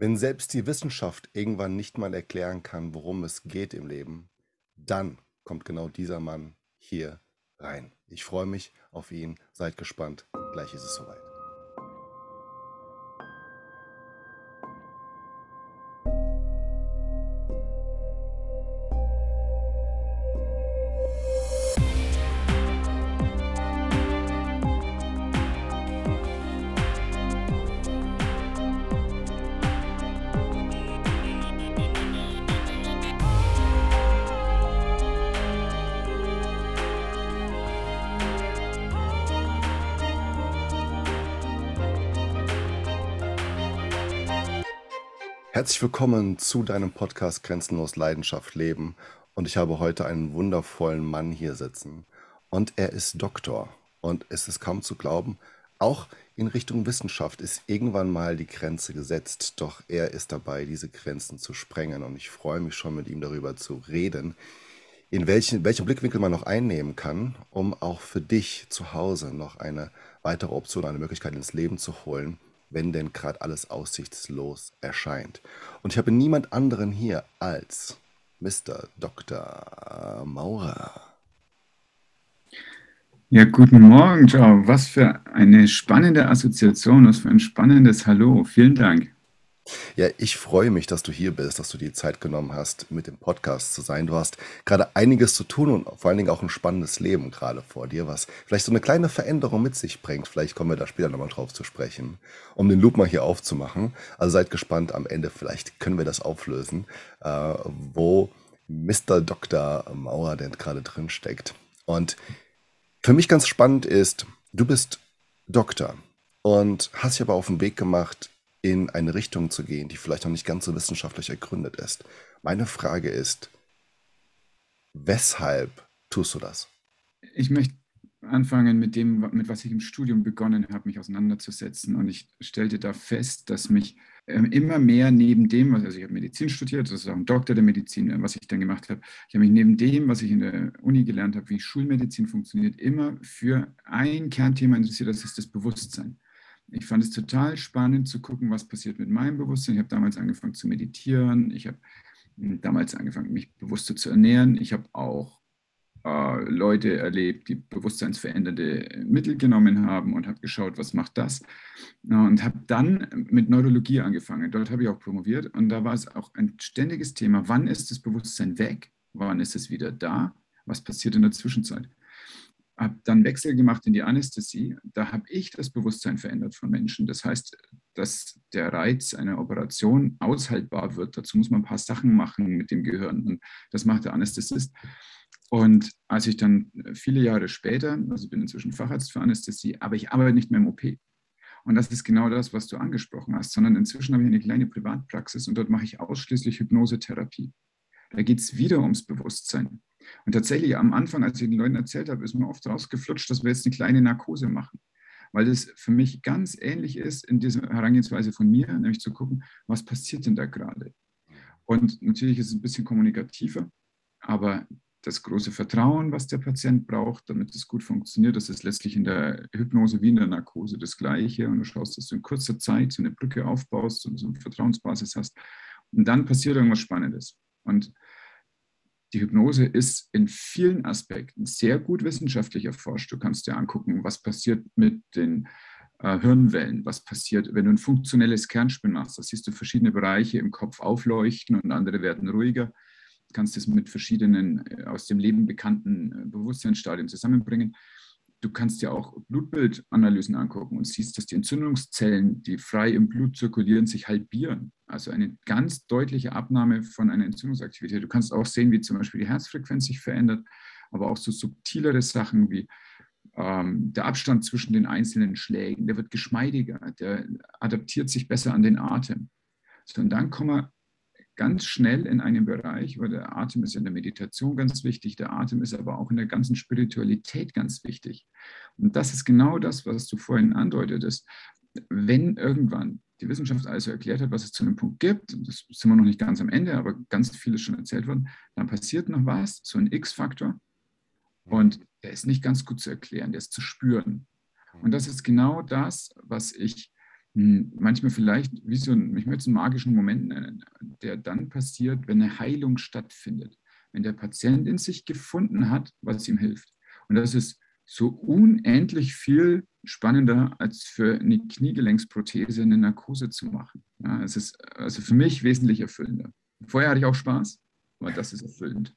Wenn selbst die Wissenschaft irgendwann nicht mal erklären kann, worum es geht im Leben, dann kommt genau dieser Mann hier rein. Ich freue mich auf ihn. Seid gespannt. Gleich ist es soweit. Herzlich willkommen zu deinem Podcast Grenzenlos Leidenschaft Leben. Und ich habe heute einen wundervollen Mann hier sitzen. Und er ist Doktor. Und es ist kaum zu glauben, auch in Richtung Wissenschaft ist irgendwann mal die Grenze gesetzt. Doch er ist dabei, diese Grenzen zu sprengen. Und ich freue mich schon mit ihm darüber zu reden, in welchen, welchen Blickwinkel man noch einnehmen kann, um auch für dich zu Hause noch eine weitere Option, eine Möglichkeit ins Leben zu holen wenn denn gerade alles aussichtslos erscheint. Und ich habe niemand anderen hier als Mr. Dr. Maurer. Ja, guten Morgen, Ciao. Was für eine spannende Assoziation, was für ein spannendes Hallo. Vielen Dank. Ja, ich freue mich, dass du hier bist, dass du die Zeit genommen hast, mit dem Podcast zu sein. Du hast gerade einiges zu tun und vor allen Dingen auch ein spannendes Leben gerade vor dir, was vielleicht so eine kleine Veränderung mit sich bringt. Vielleicht kommen wir da später nochmal drauf zu sprechen, um den Loop mal hier aufzumachen. Also seid gespannt am Ende, vielleicht können wir das auflösen, äh, wo Mr. Dr. Mauer denn gerade drin steckt. Und für mich ganz spannend ist, du bist Doktor und hast dich aber auf den Weg gemacht, in eine Richtung zu gehen, die vielleicht noch nicht ganz so wissenschaftlich ergründet ist. Meine Frage ist, weshalb tust du das? Ich möchte anfangen mit dem, mit was ich im Studium begonnen habe, mich auseinanderzusetzen. Und ich stellte da fest, dass mich ähm, immer mehr neben dem, also ich habe Medizin studiert, das ist auch ein Doktor der Medizin, äh, was ich dann gemacht habe, ich habe mich neben dem, was ich in der Uni gelernt habe, wie Schulmedizin funktioniert, immer für ein Kernthema interessiert, das ist das Bewusstsein. Ich fand es total spannend zu gucken, was passiert mit meinem Bewusstsein. Ich habe damals angefangen zu meditieren. Ich habe hm, damals angefangen, mich bewusster zu ernähren. Ich habe auch äh, Leute erlebt, die bewusstseinsverändernde Mittel genommen haben und habe geschaut, was macht das. Und habe dann mit Neurologie angefangen. Dort habe ich auch promoviert. Und da war es auch ein ständiges Thema, wann ist das Bewusstsein weg? Wann ist es wieder da? Was passiert in der Zwischenzeit? Habe dann Wechsel gemacht in die Anästhesie. Da habe ich das Bewusstsein verändert von Menschen. Das heißt, dass der Reiz einer Operation aushaltbar wird. Dazu muss man ein paar Sachen machen mit dem Gehirn. Und das macht der Anästhesist. Und als ich dann viele Jahre später, also ich bin inzwischen Facharzt für Anästhesie, aber ich arbeite nicht mehr im OP. Und das ist genau das, was du angesprochen hast, sondern inzwischen habe ich eine kleine Privatpraxis und dort mache ich ausschließlich Hypnosetherapie. Da geht es wieder ums Bewusstsein. Und tatsächlich am Anfang, als ich den Leuten erzählt habe, ist mir oft rausgeflutscht, dass wir jetzt eine kleine Narkose machen. Weil das für mich ganz ähnlich ist in dieser Herangehensweise von mir, nämlich zu gucken, was passiert denn da gerade. Und natürlich ist es ein bisschen kommunikativer, aber das große Vertrauen, was der Patient braucht, damit es gut funktioniert, das ist letztlich in der Hypnose wie in der Narkose das Gleiche. Und du schaust, dass du in kurzer Zeit so eine Brücke aufbaust und so eine Vertrauensbasis hast. Und dann passiert irgendwas Spannendes. Und die Hypnose ist in vielen Aspekten sehr gut wissenschaftlich erforscht. Du kannst dir angucken, was passiert mit den äh, Hirnwellen, was passiert, wenn du ein funktionelles Kernspin machst. Da siehst du verschiedene Bereiche im Kopf aufleuchten und andere werden ruhiger. Du kannst es mit verschiedenen äh, aus dem Leben bekannten äh, Bewusstseinsstadien zusammenbringen du kannst dir auch Blutbildanalysen angucken und siehst, dass die Entzündungszellen, die frei im Blut zirkulieren, sich halbieren. Also eine ganz deutliche Abnahme von einer Entzündungsaktivität. Du kannst auch sehen, wie zum Beispiel die Herzfrequenz sich verändert, aber auch so subtilere Sachen wie ähm, der Abstand zwischen den einzelnen Schlägen, der wird geschmeidiger, der adaptiert sich besser an den Atem. So, und dann kommen wir ganz schnell in einem Bereich, weil der Atem ist in der Meditation ganz wichtig, der Atem ist aber auch in der ganzen Spiritualität ganz wichtig. Und das ist genau das, was du vorhin andeutetest. Wenn irgendwann die Wissenschaft also erklärt hat, was es zu einem Punkt gibt, das sind wir noch nicht ganz am Ende, aber ganz vieles schon erzählt worden, dann passiert noch was, so ein X-Faktor. Und der ist nicht ganz gut zu erklären, der ist zu spüren. Und das ist genau das, was ich hm, manchmal vielleicht wie so ein, ich möchte es einen magischen Moment nennen, der dann passiert, wenn eine Heilung stattfindet, wenn der Patient in sich gefunden hat, was ihm hilft. Und das ist so unendlich viel spannender, als für eine Kniegelenksprothese eine Narkose zu machen. Ja, es ist also für mich wesentlich erfüllender. Vorher hatte ich auch Spaß, aber das ist erfüllend.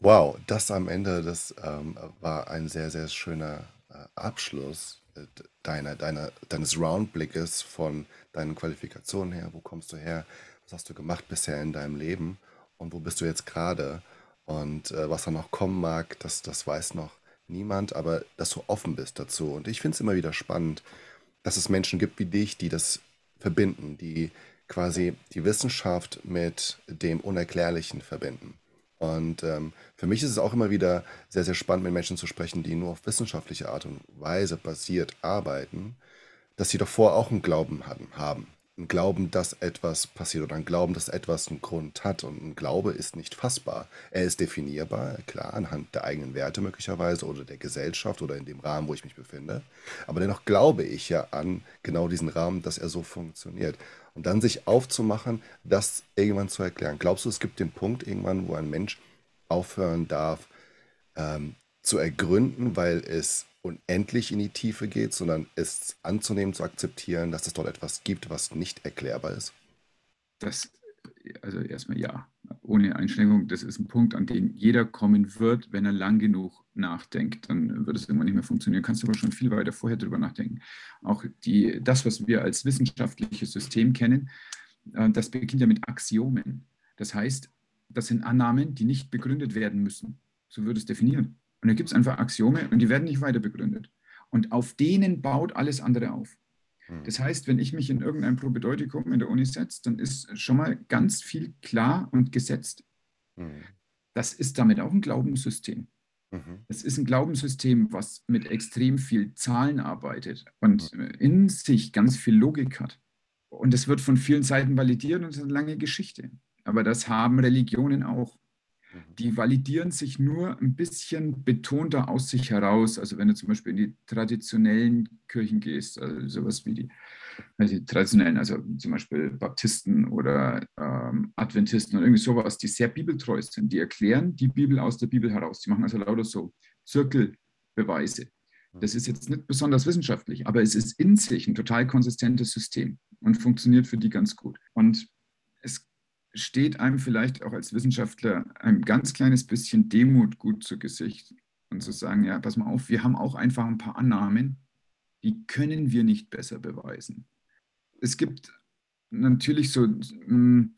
Wow, das am Ende, das ähm, war ein sehr, sehr schöner äh, Abschluss äh, deiner, deiner, deines Roundblickes von deinen Qualifikationen her. Wo kommst du her? Was hast du gemacht bisher in deinem Leben? Und wo bist du jetzt gerade? Und äh, was da noch kommen mag, das, das weiß noch niemand, aber dass du offen bist dazu. Und ich finde es immer wieder spannend, dass es Menschen gibt wie dich, die das verbinden, die quasi die Wissenschaft mit dem Unerklärlichen verbinden. Und ähm, für mich ist es auch immer wieder sehr, sehr spannend, mit Menschen zu sprechen, die nur auf wissenschaftliche Art und Weise basiert arbeiten, dass sie davor auch einen Glauben hatten, haben. Ein Glauben, dass etwas passiert oder ein Glauben, dass etwas einen Grund hat. Und ein Glaube ist nicht fassbar. Er ist definierbar, klar, anhand der eigenen Werte möglicherweise oder der Gesellschaft oder in dem Rahmen, wo ich mich befinde. Aber dennoch glaube ich ja an genau diesen Rahmen, dass er so funktioniert. Und dann sich aufzumachen, das irgendwann zu erklären. Glaubst du, es gibt den Punkt irgendwann, wo ein Mensch aufhören darf, ähm, zu ergründen, weil es unendlich in die Tiefe geht, sondern es anzunehmen, zu akzeptieren, dass es dort etwas gibt, was nicht erklärbar ist? Das, also erstmal ja, ohne Einschränkung, das ist ein Punkt, an den jeder kommen wird, wenn er lang genug nachdenkt, dann wird es irgendwann nicht mehr funktionieren. Kannst du aber schon viel weiter vorher drüber nachdenken. Auch die, das, was wir als wissenschaftliches System kennen, äh, das beginnt ja mit Axiomen. Das heißt, das sind Annahmen, die nicht begründet werden müssen. So würde es definieren. Und da gibt es einfach Axiome und die werden nicht weiter begründet. Und auf denen baut alles andere auf. Hm. Das heißt, wenn ich mich in irgendein Probedeutikum in der Uni setze, dann ist schon mal ganz viel klar und gesetzt. Hm. Das ist damit auch ein Glaubenssystem. Mhm. Es ist ein Glaubenssystem, was mit extrem viel Zahlen arbeitet und mhm. in sich ganz viel Logik hat. Und es wird von vielen Seiten validiert und es ist eine lange Geschichte. Aber das haben Religionen auch. Mhm. die validieren sich nur ein bisschen betonter aus sich heraus. Also wenn du zum Beispiel in die traditionellen Kirchen gehst, also sowas wie die, also die traditionellen, also zum Beispiel Baptisten oder ähm, Adventisten oder irgendwie sowas, die sehr bibeltreu sind, die erklären die Bibel aus der Bibel heraus. Die machen also lauter so Zirkelbeweise. Das ist jetzt nicht besonders wissenschaftlich, aber es ist in sich ein total konsistentes System und funktioniert für die ganz gut. Und steht einem vielleicht auch als Wissenschaftler ein ganz kleines bisschen Demut gut zu Gesicht und zu sagen, ja, pass mal auf, wir haben auch einfach ein paar Annahmen, die können wir nicht besser beweisen. Es gibt natürlich so hm,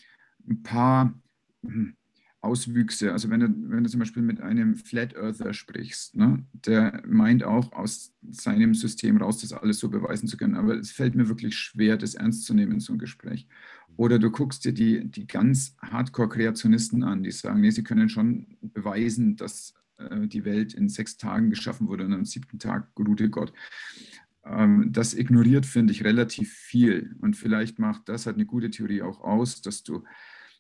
ein paar hm, Auswüchse. Also wenn du, wenn du zum Beispiel mit einem Flat Earther sprichst, ne, der meint auch aus seinem System raus, das alles so beweisen zu können. Aber es fällt mir wirklich schwer, das ernst zu nehmen in so einem Gespräch. Oder du guckst dir die, die ganz Hardcore-Kreationisten an, die sagen, nee, sie können schon beweisen, dass äh, die Welt in sechs Tagen geschaffen wurde und am siebten Tag ruhte Gott. Ähm, das ignoriert, finde ich, relativ viel. Und vielleicht macht das halt eine gute Theorie auch aus, dass du,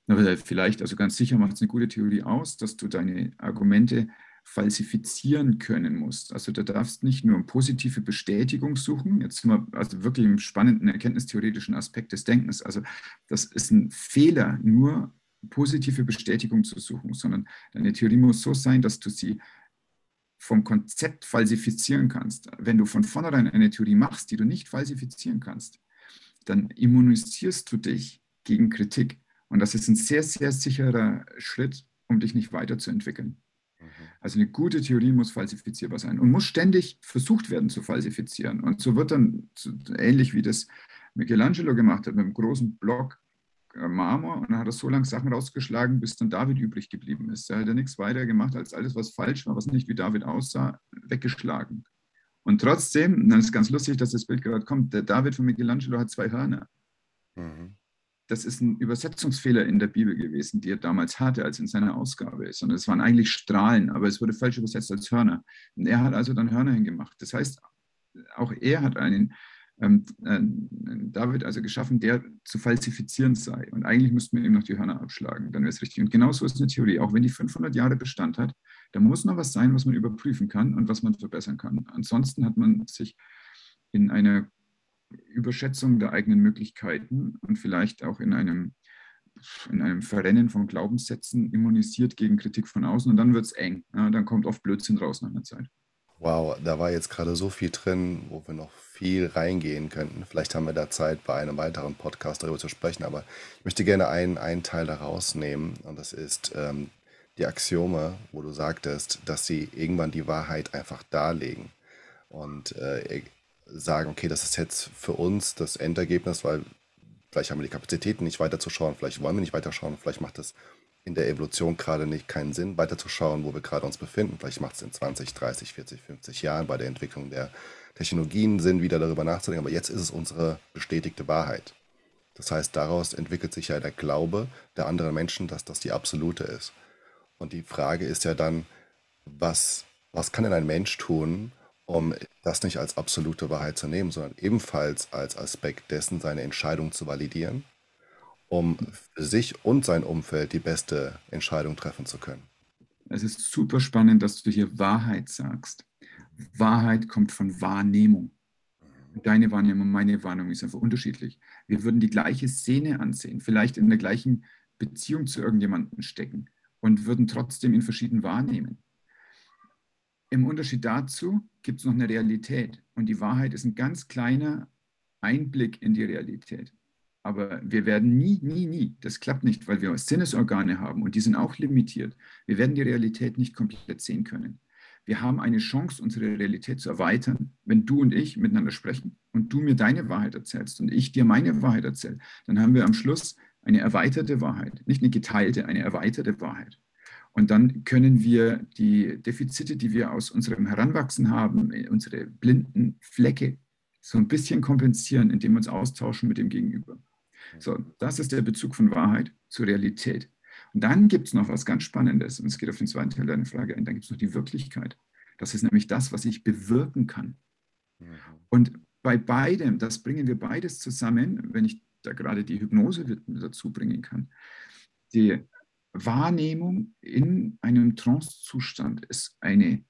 vielleicht, also ganz sicher macht es eine gute Theorie aus, dass du deine Argumente falsifizieren können musst. Also du darfst nicht nur positive Bestätigung suchen, jetzt sind wir also wirklich im spannenden erkenntnistheoretischen Aspekt des Denkens. Also das ist ein Fehler, nur positive Bestätigung zu suchen, sondern deine Theorie muss so sein, dass du sie vom Konzept falsifizieren kannst. Wenn du von vornherein eine Theorie machst, die du nicht falsifizieren kannst, dann immunisierst du dich gegen Kritik. Und das ist ein sehr, sehr sicherer Schritt, um dich nicht weiterzuentwickeln. Mhm. Also eine gute Theorie muss falsifizierbar sein und muss ständig versucht werden zu falsifizieren. Und so wird dann ähnlich wie das Michelangelo gemacht hat mit einem großen Block äh, Marmor und dann hat er so lange Sachen rausgeschlagen, bis dann David übrig geblieben ist. Da hat er nichts weiter gemacht, als alles, was falsch war, was nicht wie David aussah, weggeschlagen. Und trotzdem, dann ist ganz lustig, dass das Bild gerade kommt, der David von Michelangelo hat zwei Hörner. Mhm das ist ein Übersetzungsfehler in der Bibel gewesen, die er damals hatte, als in seiner Ausgabe ist. Und es waren eigentlich Strahlen, aber es wurde falsch übersetzt als Hörner. Und er hat also dann Hörner hingemacht. Das heißt, auch er hat einen ähm, äh, David also geschaffen, der zu falsifizieren sei. Und eigentlich müssten wir ihm noch die Hörner abschlagen, dann wäre es richtig. Und genauso ist eine Theorie. Auch wenn die 500 Jahre Bestand hat, da muss noch was sein, was man überprüfen kann und was man verbessern kann. Ansonsten hat man sich in einer Überschätzung der eigenen Möglichkeiten und vielleicht auch in einem, in einem Verrennen von Glaubenssätzen immunisiert gegen Kritik von außen und dann wird es eng. Ja, dann kommt oft Blödsinn raus nach einer Zeit. Wow, da war jetzt gerade so viel drin, wo wir noch viel reingehen könnten. Vielleicht haben wir da Zeit, bei einem weiteren Podcast darüber zu sprechen, aber ich möchte gerne einen, einen Teil da rausnehmen und das ist ähm, die Axiome, wo du sagtest, dass sie irgendwann die Wahrheit einfach darlegen und äh, sagen, okay, das ist jetzt für uns das Endergebnis, weil vielleicht haben wir die Kapazitäten nicht weiterzuschauen, vielleicht wollen wir nicht weiterschauen, vielleicht macht es in der Evolution gerade nicht keinen Sinn, weiterzuschauen, wo wir gerade uns befinden. Vielleicht macht es in 20, 30, 40, 50 Jahren bei der Entwicklung der Technologien Sinn, wieder darüber nachzudenken. Aber jetzt ist es unsere bestätigte Wahrheit. Das heißt, daraus entwickelt sich ja der Glaube der anderen Menschen, dass das die absolute ist. Und die Frage ist ja dann, was, was kann denn ein Mensch tun, um das nicht als absolute Wahrheit zu nehmen, sondern ebenfalls als Aspekt dessen seine Entscheidung zu validieren, um für sich und sein Umfeld die beste Entscheidung treffen zu können. Es ist super spannend, dass du hier Wahrheit sagst. Wahrheit kommt von Wahrnehmung. Deine Wahrnehmung, meine Wahrnehmung ist einfach unterschiedlich. Wir würden die gleiche Szene ansehen, vielleicht in der gleichen Beziehung zu irgendjemandem stecken und würden trotzdem ihn verschieden wahrnehmen. Im Unterschied dazu gibt es noch eine Realität. Und die Wahrheit ist ein ganz kleiner Einblick in die Realität. Aber wir werden nie, nie, nie, das klappt nicht, weil wir Sinnesorgane haben und die sind auch limitiert. Wir werden die Realität nicht komplett sehen können. Wir haben eine Chance, unsere Realität zu erweitern, wenn du und ich miteinander sprechen und du mir deine Wahrheit erzählst und ich dir meine Wahrheit erzähle. Dann haben wir am Schluss eine erweiterte Wahrheit, nicht eine geteilte, eine erweiterte Wahrheit. Und dann können wir die Defizite, die wir aus unserem Heranwachsen haben, unsere blinden Flecke, so ein bisschen kompensieren, indem wir uns austauschen mit dem Gegenüber. So, das ist der Bezug von Wahrheit zur Realität. Und dann gibt es noch was ganz Spannendes, und es geht auf den zweiten Teil deiner Frage ein, dann gibt es noch die Wirklichkeit. Das ist nämlich das, was ich bewirken kann. Mhm. Und bei beidem, das bringen wir beides zusammen, wenn ich da gerade die Hypnose dazu bringen kann. Die Wahrnehmung in einem Trancezustand ist eine,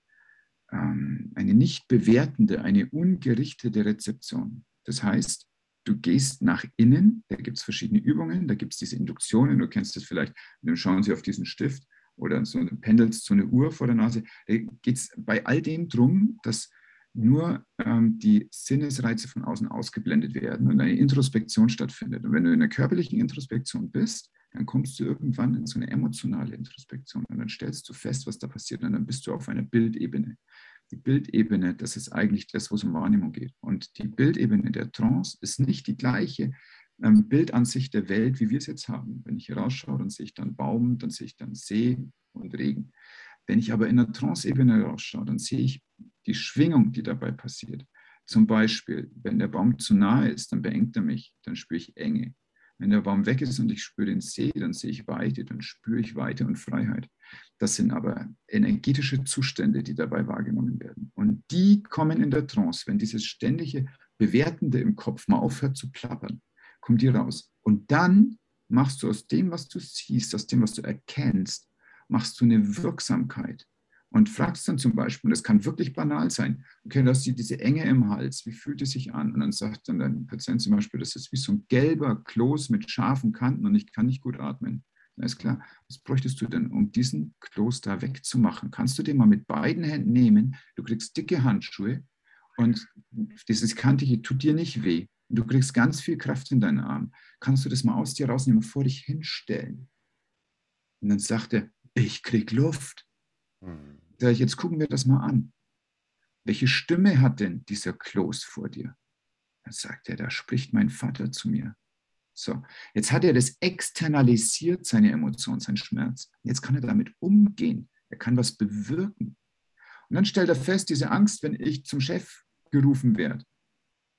ähm, eine nicht bewertende, eine ungerichtete Rezeption. Das heißt, du gehst nach innen, da gibt es verschiedene Übungen, da gibt es diese Induktionen, du kennst das vielleicht, dann schauen Sie auf diesen Stift oder so pendelst so eine Uhr vor der Nase. Da geht es bei all dem darum, dass nur ähm, die Sinnesreize von außen ausgeblendet werden und eine Introspektion stattfindet. Und wenn du in der körperlichen Introspektion bist, dann kommst du irgendwann in so eine emotionale Introspektion und dann stellst du fest, was da passiert und dann bist du auf einer Bildebene. Die Bildebene, das ist eigentlich das, wo es um Wahrnehmung geht. Und die Bildebene der Trance ist nicht die gleiche ähm, Bildansicht der Welt, wie wir es jetzt haben. Wenn ich hier rausschaue, dann sehe ich dann Baum, dann sehe ich dann See und Regen. Wenn ich aber in der Trance-Ebene rausschaue, dann sehe ich die Schwingung, die dabei passiert. Zum Beispiel, wenn der Baum zu nahe ist, dann beengt er mich, dann spüre ich Enge. Wenn der Baum weg ist und ich spüre den See, dann sehe ich Weite, dann spüre ich Weite und Freiheit. Das sind aber energetische Zustände, die dabei wahrgenommen werden. Und die kommen in der Trance, wenn dieses ständige Bewertende im Kopf mal aufhört zu plappern, kommt die raus. Und dann machst du aus dem, was du siehst, aus dem, was du erkennst, machst du eine Wirksamkeit und fragst dann zum Beispiel, das kann wirklich banal sein, okay, du hast diese Enge im Hals, wie fühlt es sich an? Und dann sagt dann dein Patient zum Beispiel, das ist wie so ein gelber Kloß mit scharfen Kanten und ich kann nicht gut atmen. Dann ist klar, was bräuchtest du denn, um diesen Kloß da wegzumachen? Kannst du den mal mit beiden Händen nehmen, du kriegst dicke Handschuhe und dieses Kantige tut dir nicht weh. Du kriegst ganz viel Kraft in deinen Arm. Kannst du das mal aus dir rausnehmen und vor dich hinstellen? Und dann sagt er, ich krieg Luft. Mhm. Jetzt gucken wir das mal an. Welche Stimme hat denn dieser Kloß vor dir? Dann sagt er, da spricht mein Vater zu mir. So, jetzt hat er das externalisiert, seine Emotion, seinen Schmerz. Jetzt kann er damit umgehen. Er kann was bewirken. Und dann stellt er fest, diese Angst, wenn ich zum Chef gerufen werde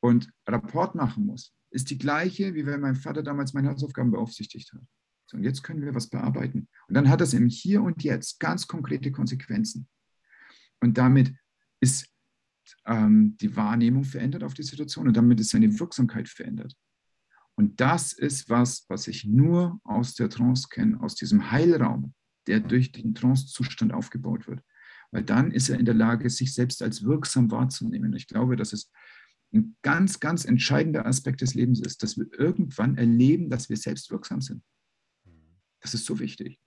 und Rapport machen muss, ist die gleiche, wie wenn mein Vater damals meine Hausaufgaben beaufsichtigt hat. So, und jetzt können wir was bearbeiten. Und dann hat das im Hier und Jetzt ganz konkrete Konsequenzen. Und damit ist ähm, die Wahrnehmung verändert auf die Situation und damit ist seine Wirksamkeit verändert. Und das ist was, was ich nur aus der Trance kenne, aus diesem Heilraum, der durch den Trance-Zustand aufgebaut wird. Weil dann ist er in der Lage, sich selbst als wirksam wahrzunehmen. Ich glaube, dass es ein ganz, ganz entscheidender Aspekt des Lebens ist, dass wir irgendwann erleben, dass wir selbst wirksam sind. Das ist so wichtig.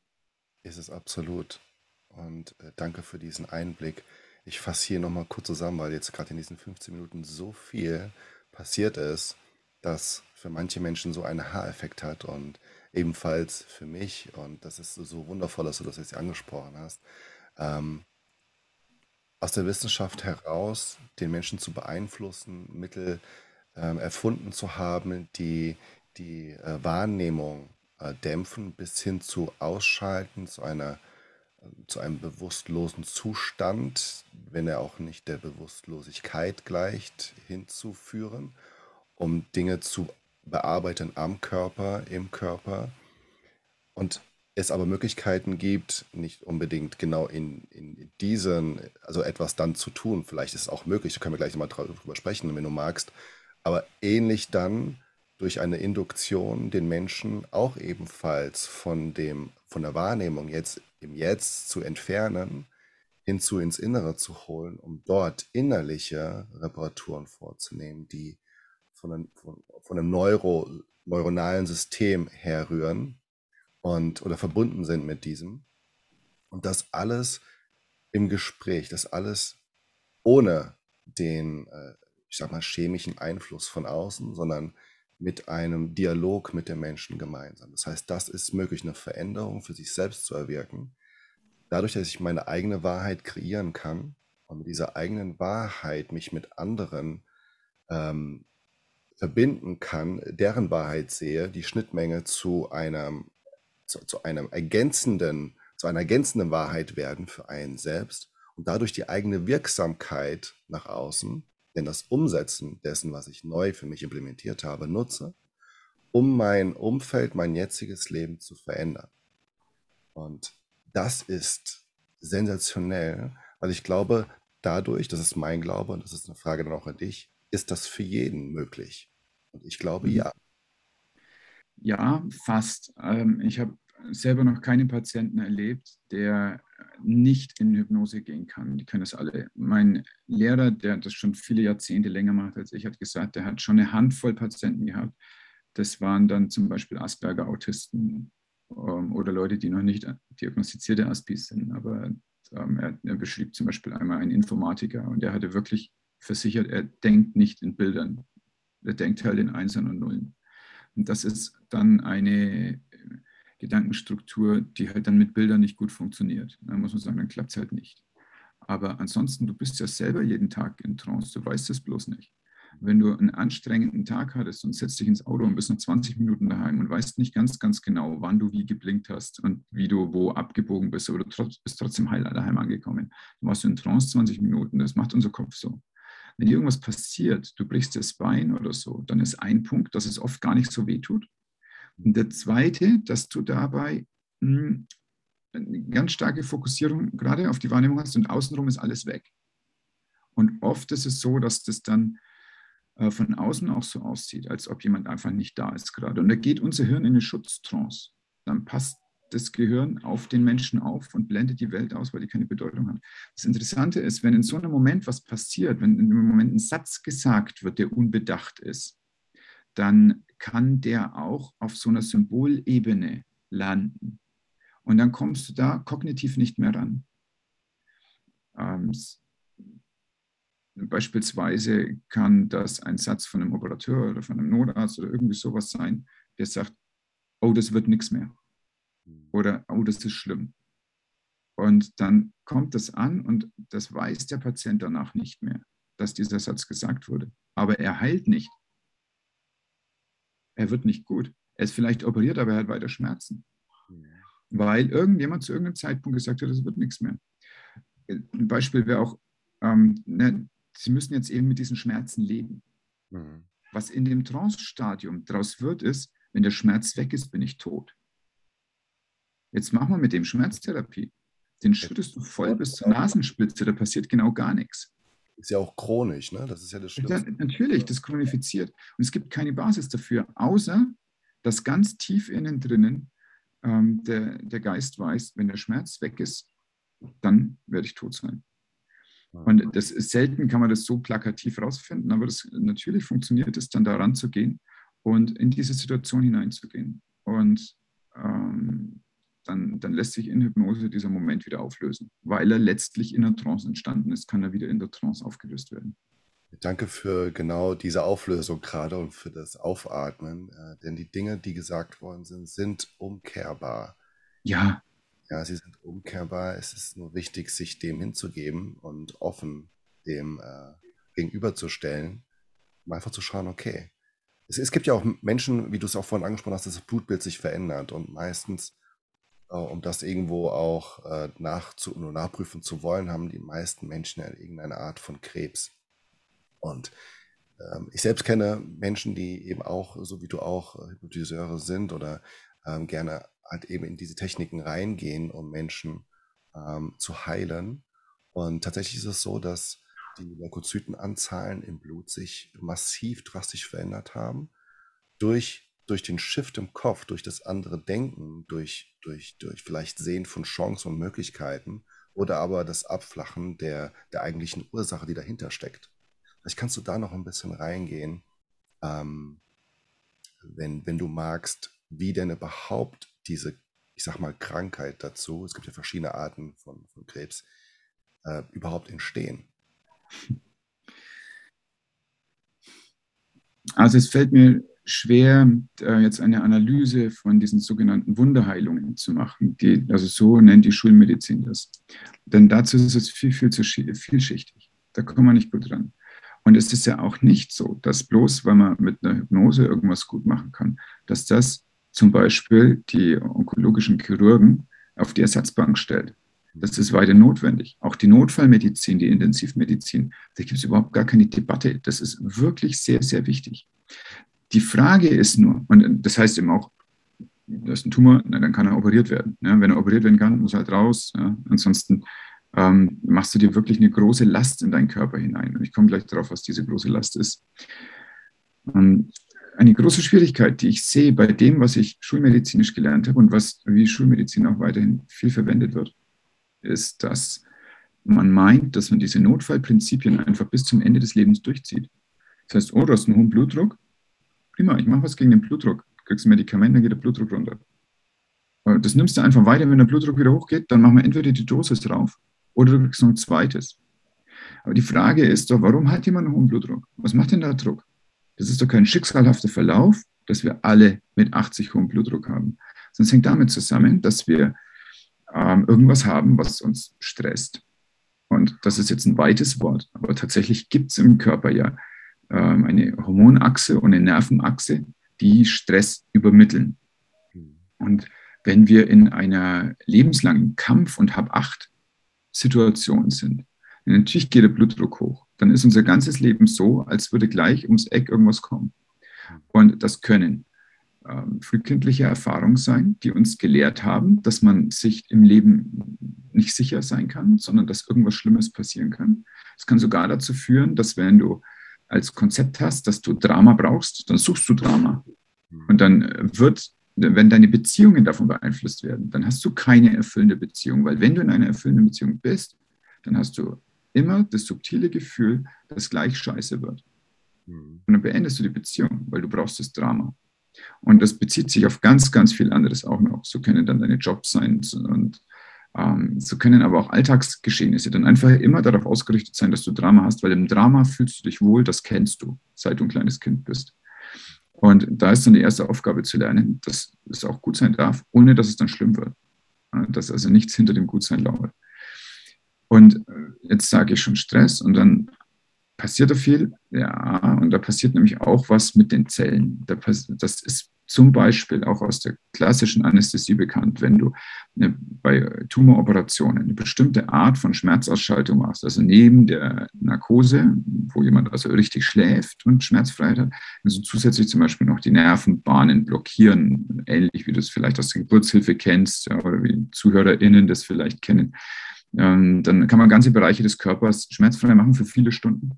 Ist es absolut. Und äh, danke für diesen Einblick. Ich fasse hier nochmal kurz zusammen, weil jetzt gerade in diesen 15 Minuten so viel passiert ist, dass für manche Menschen so einen Haareffekt hat und ebenfalls für mich. Und das ist so wundervoll, dass du das jetzt angesprochen hast. Ähm, aus der Wissenschaft heraus den Menschen zu beeinflussen, Mittel ähm, erfunden zu haben, die die äh, Wahrnehmung äh, dämpfen bis hin zu Ausschalten, zu einer äh, zu einem bewusstlosen Zustand, wenn er auch nicht der Bewusstlosigkeit gleicht, hinzuführen, um Dinge zu bearbeiten am Körper, im Körper. Und es aber Möglichkeiten gibt, nicht unbedingt genau in, in diesen, also etwas dann zu tun. Vielleicht ist es auch möglich, da können wir gleich nochmal drüber sprechen, wenn du magst. Aber ähnlich dann durch eine Induktion den Menschen auch ebenfalls von dem, von der Wahrnehmung jetzt im Jetzt zu entfernen, hinzu ins Innere zu holen, um dort innerliche Reparaturen vorzunehmen, die von einem, von, von einem Neuro, neuronalen System herrühren und oder verbunden sind mit diesem. Und das alles im Gespräch, das alles ohne den, äh, ich sag mal, chemischen Einfluss von außen, sondern mit einem Dialog mit dem Menschen gemeinsam. Das heißt, das ist möglich, eine Veränderung für sich selbst zu erwirken. Dadurch, dass ich meine eigene Wahrheit kreieren kann und mit dieser eigenen Wahrheit mich mit anderen ähm, verbinden kann, deren Wahrheit sehe, die Schnittmenge zu einem zu, zu einem ergänzenden, zu einer ergänzenden Wahrheit werden für einen selbst und dadurch die eigene Wirksamkeit nach außen, denn das Umsetzen dessen, was ich neu für mich implementiert habe, nutze, um mein Umfeld, mein jetziges Leben zu verändern. Und das ist sensationell, weil ich glaube, dadurch, das ist mein Glaube und das ist eine Frage dann auch an dich, ist das für jeden möglich. Und ich glaube, mhm. ja. Ja, fast. Ähm, ich habe selber noch keinen Patienten erlebt, der nicht in Hypnose gehen kann. Die können das alle. Mein Lehrer, der das schon viele Jahrzehnte länger macht als ich, hat gesagt, der hat schon eine Handvoll Patienten gehabt. Das waren dann zum Beispiel Asperger-Autisten ähm, oder Leute, die noch nicht diagnostizierte Aspis sind. Aber ähm, er, er beschrieb zum Beispiel einmal einen Informatiker und der hatte wirklich versichert, er denkt nicht in Bildern. Er denkt halt in Einsen und Nullen. Und das ist dann eine Gedankenstruktur, die halt dann mit Bildern nicht gut funktioniert. Da muss man sagen, dann klappt es halt nicht. Aber ansonsten, du bist ja selber jeden Tag in Trance, du weißt es bloß nicht. Wenn du einen anstrengenden Tag hattest und setzt dich ins Auto und bist noch 20 Minuten daheim und weißt nicht ganz, ganz genau, wann du wie geblinkt hast und wie du wo abgebogen bist, aber du bist trotzdem heil daheim angekommen. Du warst in Trance 20 Minuten, das macht unser Kopf so. Wenn irgendwas passiert, du brichst das Bein oder so, dann ist ein Punkt, dass es oft gar nicht so weh tut. Und der zweite, dass du dabei hm, eine ganz starke Fokussierung gerade auf die Wahrnehmung hast und außenrum ist alles weg. Und oft ist es so, dass das dann äh, von außen auch so aussieht, als ob jemand einfach nicht da ist gerade. Und da geht unser Hirn in eine Schutztrance. Dann passt das Gehirn auf den Menschen auf und blendet die Welt aus, weil die keine Bedeutung hat. Das Interessante ist, wenn in so einem Moment was passiert, wenn in einem Moment ein Satz gesagt wird, der unbedacht ist, dann kann der auch auf so einer Symbolebene landen. Und dann kommst du da kognitiv nicht mehr ran. Ähm, beispielsweise kann das ein Satz von einem Operateur oder von einem Notarzt oder irgendwie sowas sein, der sagt, oh, das wird nichts mehr. Oder, oh, das ist schlimm. Und dann kommt das an und das weiß der Patient danach nicht mehr, dass dieser Satz gesagt wurde. Aber er heilt nicht er wird nicht gut. Er ist vielleicht operiert, aber er hat weiter Schmerzen. Weil irgendjemand zu irgendeinem Zeitpunkt gesagt hat, es wird nichts mehr. Ein Beispiel wäre auch, ähm, ne, Sie müssen jetzt eben mit diesen Schmerzen leben. Mhm. Was in dem Trance-Stadium daraus wird, ist, wenn der Schmerz weg ist, bin ich tot. Jetzt machen wir mit dem Schmerztherapie. Den schüttest du voll bis zur Nasenspitze, da passiert genau gar nichts. Ist ja auch chronisch, ne? Das ist ja das Schlimmste. Natürlich, das chronifiziert. Und es gibt keine Basis dafür, außer dass ganz tief innen drinnen ähm, der, der Geist weiß, wenn der Schmerz weg ist, dann werde ich tot sein. Und das ist selten, kann man das so plakativ rausfinden, aber das, natürlich funktioniert es dann daran zu gehen und in diese Situation hineinzugehen. Und ähm, dann, dann lässt sich in Hypnose dieser Moment wieder auflösen. Weil er letztlich in der Trance entstanden ist, kann er wieder in der Trance aufgelöst werden. Danke für genau diese Auflösung gerade und für das Aufatmen, äh, denn die Dinge, die gesagt worden sind, sind umkehrbar. Ja. Ja, sie sind umkehrbar. Es ist nur wichtig, sich dem hinzugeben und offen dem äh, gegenüberzustellen, um einfach zu schauen, okay. Es, es, gibt ja auch Menschen, wie du es auch vorhin angesprochen hast, dass das Blutbild sich verändert und meistens, um das irgendwo auch äh, nachzu nur nachprüfen zu wollen, haben die meisten Menschen irgendeine Art von Krebs. Und ähm, ich selbst kenne Menschen, die eben auch, so wie du auch, äh, Hypnotiseure sind oder ähm, gerne halt eben in diese Techniken reingehen, um Menschen ähm, zu heilen. Und tatsächlich ist es so, dass die Leukozytenanzahlen im Blut sich massiv drastisch verändert haben durch, durch den Shift im Kopf, durch das andere Denken, durch, durch, durch vielleicht Sehen von Chancen und Möglichkeiten oder aber das Abflachen der, der eigentlichen Ursache, die dahinter steckt. Vielleicht kannst du da noch ein bisschen reingehen, ähm, wenn, wenn du magst, wie denn überhaupt diese, ich sag mal, Krankheit dazu, es gibt ja verschiedene Arten von, von Krebs, äh, überhaupt entstehen. Also es fällt mir schwer, äh, jetzt eine Analyse von diesen sogenannten Wunderheilungen zu machen. Die, also so nennt die Schulmedizin das. Denn dazu ist es viel, viel zu vielschichtig. Da kommen wir nicht gut dran. Und es ist ja auch nicht so, dass bloß, weil man mit einer Hypnose irgendwas gut machen kann, dass das zum Beispiel die onkologischen Chirurgen auf die Ersatzbank stellt. Das ist weiter notwendig. Auch die Notfallmedizin, die Intensivmedizin, da gibt es überhaupt gar keine Debatte. Das ist wirklich sehr, sehr wichtig. Die Frage ist nur, und das heißt eben auch, das ist ein Tumor, na, dann kann er operiert werden. Ja, wenn er operiert werden kann, muss er halt raus. Ja. Ansonsten ähm, machst du dir wirklich eine große Last in deinen Körper hinein. Und ich komme gleich darauf, was diese große Last ist. Ähm, eine große Schwierigkeit, die ich sehe bei dem, was ich schulmedizinisch gelernt habe und was wie Schulmedizin auch weiterhin viel verwendet wird, ist, dass man meint, dass man diese Notfallprinzipien einfach bis zum Ende des Lebens durchzieht. Das heißt, oh, du hast einen hohen Blutdruck, prima, ich mache was gegen den Blutdruck, kriegst ein Medikament, dann geht der Blutdruck runter. Das nimmst du einfach weiter, wenn der Blutdruck wieder hochgeht, dann machen wir entweder die Dosis drauf oder du kriegst noch ein zweites. Aber die Frage ist doch, warum hat jemand einen hohen Blutdruck? Was macht denn der Druck? Das ist doch kein schicksalhafter Verlauf, dass wir alle mit 80 hohen Blutdruck haben. Es hängt damit zusammen, dass wir ähm, irgendwas haben, was uns stresst. Und das ist jetzt ein weites Wort, aber tatsächlich gibt es im Körper ja eine Hormonachse und eine Nervenachse, die Stress übermitteln. Und wenn wir in einer lebenslangen Kampf- und Hab-Acht-Situation sind, natürlich geht der Blutdruck hoch, dann ist unser ganzes Leben so, als würde gleich ums Eck irgendwas kommen. Und das können ähm, frühkindliche Erfahrungen sein, die uns gelehrt haben, dass man sich im Leben nicht sicher sein kann, sondern dass irgendwas Schlimmes passieren kann. Es kann sogar dazu führen, dass wenn du als Konzept hast, dass du Drama brauchst, dann suchst du Drama. Und dann wird, wenn deine Beziehungen davon beeinflusst werden, dann hast du keine erfüllende Beziehung, weil wenn du in einer erfüllenden Beziehung bist, dann hast du immer das subtile Gefühl, dass gleich scheiße wird. Mhm. Und dann beendest du die Beziehung, weil du brauchst das Drama. Und das bezieht sich auf ganz, ganz viel anderes auch noch. So können dann deine Jobs sein und so können aber auch Alltagsgeschehnisse dann einfach immer darauf ausgerichtet sein, dass du Drama hast, weil im Drama fühlst du dich wohl, das kennst du, seit du ein kleines Kind bist. Und da ist dann die erste Aufgabe zu lernen, dass es auch gut sein darf, ohne dass es dann schlimm wird. Dass also nichts hinter dem Gutsein lauert. Und äh, jetzt sage ich schon Stress und dann passiert da viel. Ja, und da passiert nämlich auch was mit den Zellen. Das ist zum Beispiel auch aus der klassischen Anästhesie bekannt, wenn du eine, bei Tumoroperationen eine bestimmte Art von Schmerzausschaltung machst, also neben der Narkose, wo jemand also richtig schläft und Schmerzfreiheit hat, also zusätzlich zum Beispiel noch die Nervenbahnen blockieren, ähnlich wie du es vielleicht aus der Geburtshilfe kennst oder wie ZuhörerInnen das vielleicht kennen. Ähm, dann kann man ganze Bereiche des Körpers schmerzfrei machen für viele Stunden.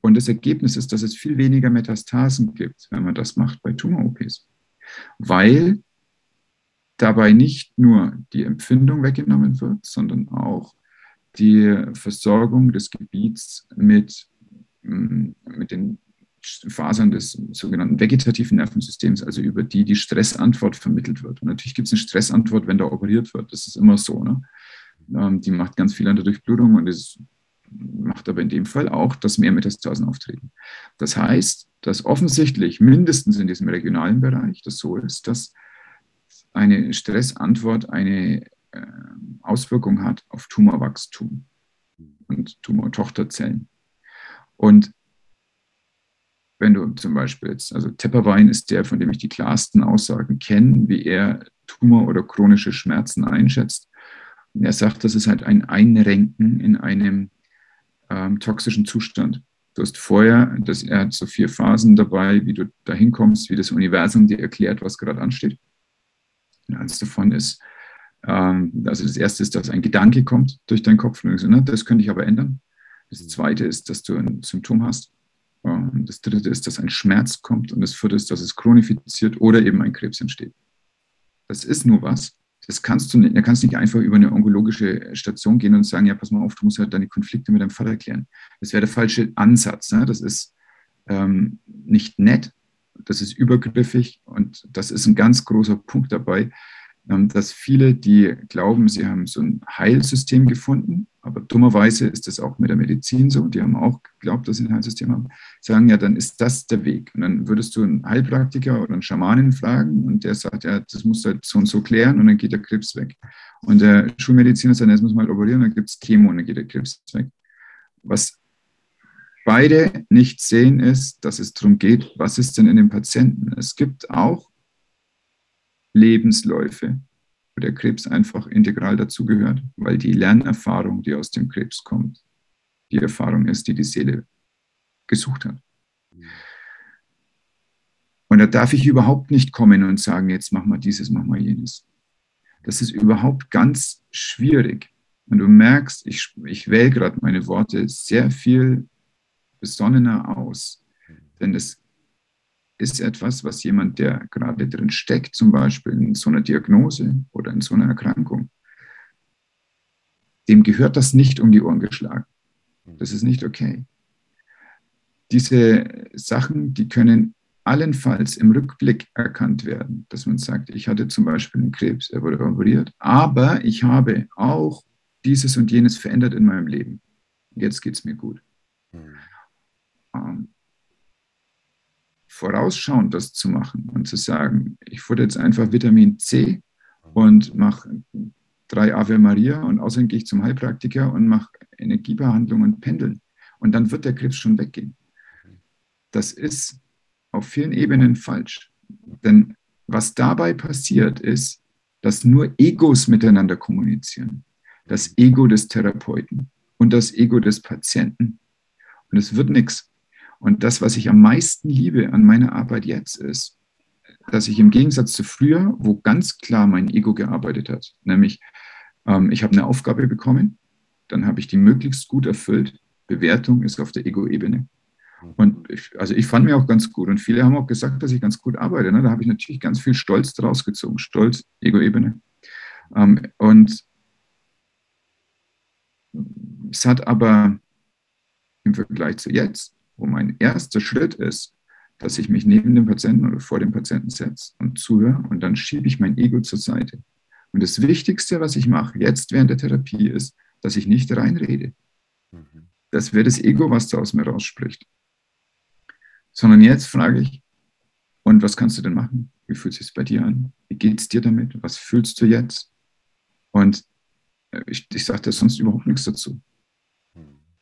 Und das Ergebnis ist, dass es viel weniger Metastasen gibt, wenn man das macht bei Tumor-OPs. Weil dabei nicht nur die Empfindung weggenommen wird, sondern auch die Versorgung des Gebiets mit, mm, mit den Fasern des sogenannten vegetativen Nervensystems, also über die die Stressantwort vermittelt wird. Und natürlich gibt es eine Stressantwort, wenn da operiert wird. Das ist immer so. Ne? Ähm, die macht ganz viel an der Durchblutung und es macht aber in dem Fall auch, dass mehr Metastasen auftreten. Das heißt, dass offensichtlich mindestens in diesem regionalen Bereich das so ist, dass eine Stressantwort eine äh, Auswirkung hat auf Tumorwachstum und Tumortochterzellen. Und wenn du zum Beispiel jetzt, also Tepperwein ist der, von dem ich die klarsten Aussagen kenne, wie er Tumor oder chronische Schmerzen einschätzt. Und er sagt, das ist halt ein Einrenken in einem ähm, toxischen Zustand. Du hast vorher, das, er hat so vier Phasen dabei, wie du da hinkommst, wie das Universum dir erklärt, was gerade ansteht. Und eins davon ist, ähm, also das erste ist, dass ein Gedanke kommt durch deinen Kopf und du sagst, das könnte ich aber ändern. Das zweite ist, dass du ein Symptom hast. Ähm, das dritte ist, dass ein Schmerz kommt. Und das vierte ist, dass es chronifiziert oder eben ein Krebs entsteht. Das ist nur was. Das kannst du nicht, du kannst nicht einfach über eine onkologische Station gehen und sagen, ja, pass mal auf, du musst halt deine Konflikte mit deinem Vater klären. Das wäre der falsche Ansatz. Ne? Das ist ähm, nicht nett, das ist übergriffig und das ist ein ganz großer Punkt dabei, dass viele, die glauben, sie haben so ein Heilsystem gefunden, aber dummerweise ist es auch mit der Medizin so, die haben auch geglaubt, dass sie ein Heilsystem haben, sagen, ja, dann ist das der Weg. Und dann würdest du einen Heilpraktiker oder einen Schamanen fragen und der sagt, ja, das musst du halt so und so klären und dann geht der Krebs weg. Und der Schulmediziner sagt, jetzt muss man halt operieren, dann gibt es Chemo und dann geht der Krebs weg. Was beide nicht sehen, ist, dass es darum geht, was ist denn in dem Patienten. Es gibt auch Lebensläufe, wo der Krebs einfach integral dazugehört, weil die Lernerfahrung, die aus dem Krebs kommt, die Erfahrung ist, die die Seele gesucht hat. Und da darf ich überhaupt nicht kommen und sagen, jetzt mach mal dieses, mach mal jenes. Das ist überhaupt ganz schwierig. Und du merkst, ich, ich wähle gerade meine Worte sehr viel besonnener aus. Denn es ist etwas, was jemand, der gerade drin steckt, zum Beispiel in so einer Diagnose oder in so einer Erkrankung, dem gehört das nicht um die Ohren geschlagen. Das ist nicht okay. Diese Sachen, die können allenfalls im Rückblick erkannt werden, dass man sagt, ich hatte zum Beispiel einen Krebs, er wurde operiert, aber ich habe auch dieses und jenes verändert in meinem Leben. Jetzt geht es mir gut. Mhm. Vorausschauend das zu machen und zu sagen, ich futter jetzt einfach Vitamin C und mache drei Ave Maria und außerdem gehe ich zum Heilpraktiker und mache Energiebehandlung und Pendeln. Und dann wird der Krebs schon weggehen. Das ist auf vielen Ebenen falsch. Denn was dabei passiert ist, dass nur Egos miteinander kommunizieren. Das Ego des Therapeuten und das Ego des Patienten. Und es wird nichts. Und das, was ich am meisten liebe an meiner Arbeit jetzt, ist, dass ich im Gegensatz zu früher, wo ganz klar mein Ego gearbeitet hat, nämlich ähm, ich habe eine Aufgabe bekommen, dann habe ich die möglichst gut erfüllt. Bewertung ist auf der Ego-Ebene. Und ich, also ich fand mir auch ganz gut und viele haben auch gesagt, dass ich ganz gut arbeite. Ne? Da habe ich natürlich ganz viel Stolz daraus gezogen. Stolz, Ego-Ebene. Ähm, und es hat aber im Vergleich zu jetzt wo mein erster Schritt ist, dass ich mich neben dem Patienten oder vor dem Patienten setze und zuhöre und dann schiebe ich mein Ego zur Seite. Und das Wichtigste, was ich mache jetzt während der Therapie, ist, dass ich nicht reinrede. Mhm. Das wäre das Ego, was da aus mir rausspricht. Sondern jetzt frage ich, und was kannst du denn machen? Wie fühlt es sich bei dir an? Wie geht es dir damit? Was fühlst du jetzt? Und äh, ich, ich sage dir sonst überhaupt nichts dazu.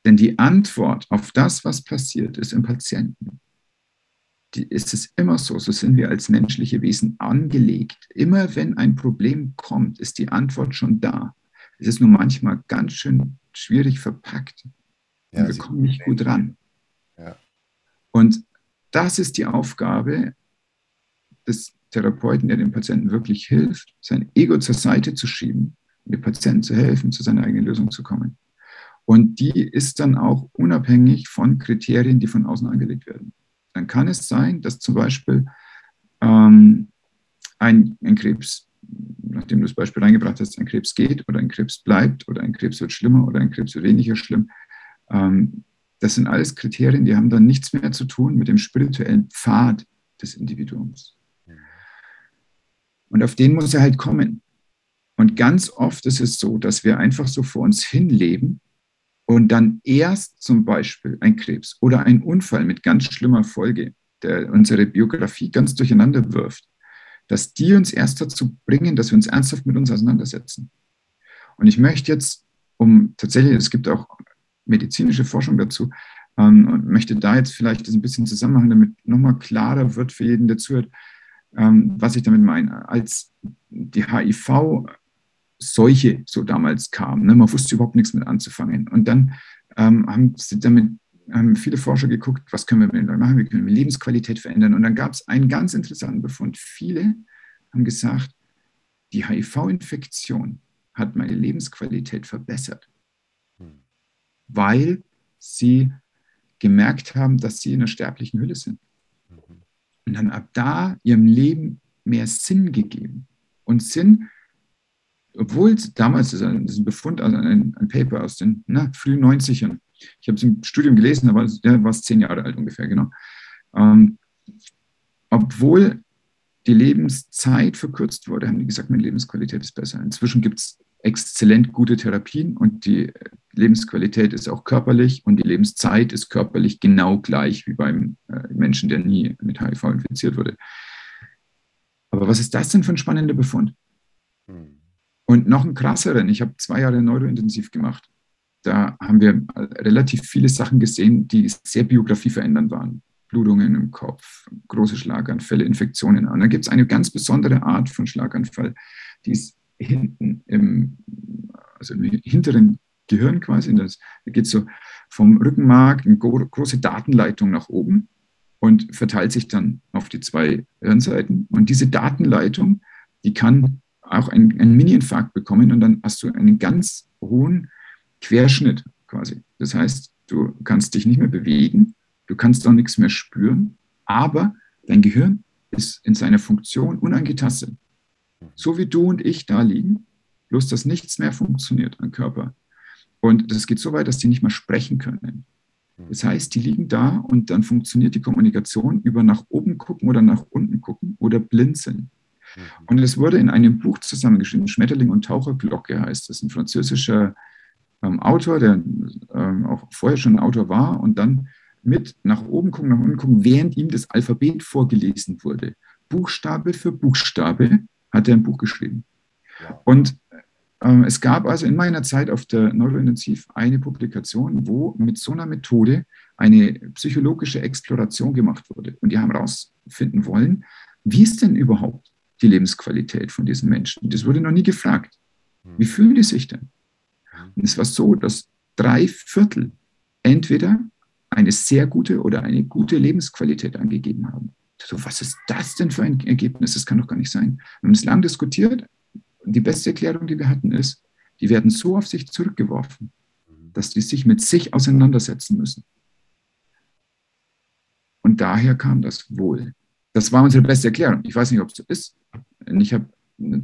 Denn die Antwort auf das, was passiert ist im Patienten, die ist es immer so, so sind wir als menschliche Wesen angelegt. Immer wenn ein Problem kommt, ist die Antwort schon da. Es ist nur manchmal ganz schön schwierig verpackt. Ja, wir kommen nicht gut ran. Ja. Und das ist die Aufgabe des Therapeuten, der dem Patienten wirklich hilft, sein Ego zur Seite zu schieben und dem Patienten zu helfen, zu seiner eigenen Lösung zu kommen. Und die ist dann auch unabhängig von Kriterien, die von außen angelegt werden. Dann kann es sein, dass zum Beispiel ähm, ein, ein Krebs, nachdem du das Beispiel reingebracht hast, ein Krebs geht oder ein Krebs bleibt oder ein Krebs wird schlimmer oder ein Krebs wird weniger schlimm. Ähm, das sind alles Kriterien, die haben dann nichts mehr zu tun mit dem spirituellen Pfad des Individuums. Und auf den muss er halt kommen. Und ganz oft ist es so, dass wir einfach so vor uns hinleben und dann erst zum Beispiel ein Krebs oder ein Unfall mit ganz schlimmer Folge, der unsere Biografie ganz durcheinander wirft, dass die uns erst dazu bringen, dass wir uns ernsthaft mit uns auseinandersetzen. Und ich möchte jetzt, um tatsächlich, es gibt auch medizinische Forschung dazu, ähm, und möchte da jetzt vielleicht das ein bisschen zusammen machen, damit nochmal klarer wird für jeden, der zuhört, ähm, was ich damit meine. Als die HIV Seuche so damals kam. Ne? Man wusste überhaupt nichts mit anzufangen. Und dann ähm, haben sie damit haben viele Forscher geguckt, was können wir mit dem machen, wie können wir Lebensqualität verändern. Und dann gab es einen ganz interessanten Befund. Viele haben gesagt, die HIV-Infektion hat meine Lebensqualität verbessert, hm. weil sie gemerkt haben, dass sie in einer sterblichen Hülle sind. Mhm. Und dann ab da ihrem Leben mehr Sinn gegeben. Und Sinn obwohl damals, das ist ein Befund, also ein, ein Paper aus den na, frühen 90ern, ich habe es im Studium gelesen, da war es zehn Jahre alt ungefähr, genau. Ähm, obwohl die Lebenszeit verkürzt wurde, haben die gesagt, meine Lebensqualität ist besser. Inzwischen gibt es exzellent gute Therapien und die Lebensqualität ist auch körperlich und die Lebenszeit ist körperlich genau gleich wie beim äh, Menschen, der nie mit HIV infiziert wurde. Aber was ist das denn für ein spannender Befund? Hm. Und noch einen krasseren, ich habe zwei Jahre neurointensiv gemacht. Da haben wir relativ viele Sachen gesehen, die sehr biografieverändernd waren. Blutungen im Kopf, große Schlaganfälle, Infektionen. Und dann gibt es eine ganz besondere Art von Schlaganfall, die ist hinten im, also im hinteren Gehirn quasi. Das, da geht so vom Rückenmark eine große Datenleitung nach oben und verteilt sich dann auf die zwei Hirnseiten. Und diese Datenleitung, die kann auch einen, einen Mini-Infarkt bekommen und dann hast du einen ganz hohen Querschnitt quasi. Das heißt, du kannst dich nicht mehr bewegen, du kannst auch nichts mehr spüren, aber dein Gehirn ist in seiner Funktion unangetastet. So wie du und ich da liegen, bloß dass nichts mehr funktioniert am Körper. Und das geht so weit, dass die nicht mehr sprechen können. Das heißt, die liegen da und dann funktioniert die Kommunikation über nach oben gucken oder nach unten gucken oder blinzeln. Mhm. Und es wurde in einem Buch zusammengeschrieben, Schmetterling und Taucherglocke heißt das, ein französischer ähm, Autor, der ähm, auch vorher schon ein Autor war und dann mit nach oben gucken, nach unten gucken, während ihm das Alphabet vorgelesen wurde. Buchstabe für Buchstabe hat er ein Buch geschrieben. Und äh, es gab also in meiner Zeit auf der Neurointensiv eine Publikation, wo mit so einer Methode eine psychologische Exploration gemacht wurde. Und die haben herausfinden wollen, wie ist denn überhaupt die Lebensqualität von diesen Menschen. Das wurde noch nie gefragt. Hm. Wie fühlen die sich denn? Und es war so, dass drei Viertel entweder eine sehr gute oder eine gute Lebensqualität angegeben haben. So, was ist das denn für ein Ergebnis? Das kann doch gar nicht sein. Wir haben es lang diskutiert. Die beste Erklärung, die wir hatten, ist, die werden so auf sich zurückgeworfen, hm. dass die sich mit sich auseinandersetzen müssen. Und daher kam das wohl. Das war unsere beste Erklärung. Ich weiß nicht, ob es so ist. Ich habe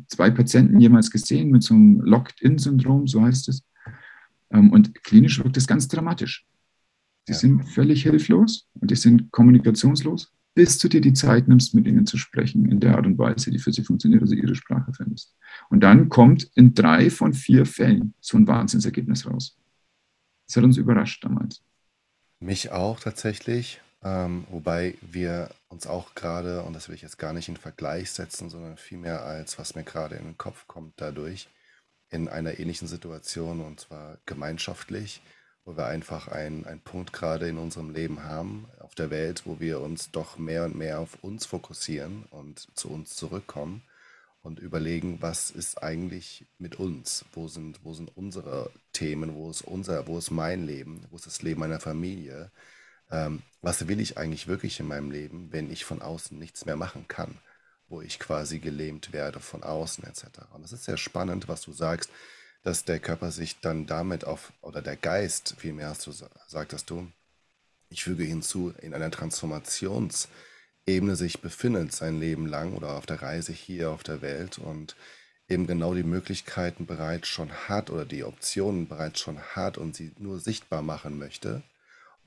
zwei Patienten jemals gesehen mit so einem Locked-In-Syndrom, so heißt es. Ähm, und klinisch wirkt es ganz dramatisch. Die ja. sind völlig hilflos und die sind kommunikationslos, bis du dir die Zeit nimmst, mit ihnen zu sprechen, in der Art und Weise, die für sie funktioniert, also ihre Sprache findest. Und dann kommt in drei von vier Fällen so ein Wahnsinnsergebnis raus. Das hat uns überrascht damals. Mich auch tatsächlich. Ähm, wobei wir uns auch gerade, und das will ich jetzt gar nicht in Vergleich setzen, sondern vielmehr als was mir gerade in den Kopf kommt dadurch, in einer ähnlichen Situation und zwar gemeinschaftlich, wo wir einfach einen, Punkt gerade in unserem Leben haben, auf der Welt, wo wir uns doch mehr und mehr auf uns fokussieren und zu uns zurückkommen und überlegen, was ist eigentlich mit uns? Wo sind, wo sind unsere Themen? Wo ist unser, wo ist mein Leben? Wo ist das Leben meiner Familie? Ähm, was will ich eigentlich wirklich in meinem Leben, wenn ich von außen nichts mehr machen kann, wo ich quasi gelähmt werde von außen etc. Und das ist sehr spannend, was du sagst, dass der Körper sich dann damit auf, oder der Geist, vielmehr hast du, sagtest du, ich füge hinzu, in einer Transformationsebene sich befindet sein Leben lang oder auf der Reise hier auf der Welt und eben genau die Möglichkeiten bereits schon hat oder die Optionen bereits schon hat und sie nur sichtbar machen möchte,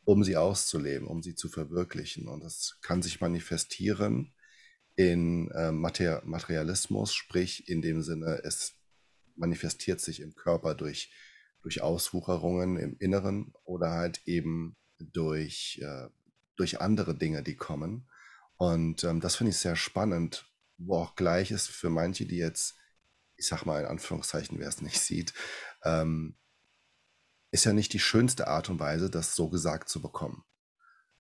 um sie auszuleben, um sie zu verwirklichen. Und das kann sich manifestieren in äh, Materialismus, sprich in dem Sinne, es manifestiert sich im Körper durch, durch Auswucherungen im Inneren oder halt eben durch, äh, durch andere Dinge, die kommen. Und ähm, das finde ich sehr spannend, wo auch gleich ist für manche, die jetzt ich sag mal in Anführungszeichen, wer es nicht sieht, ähm, ist ja nicht die schönste Art und Weise, das so gesagt zu bekommen.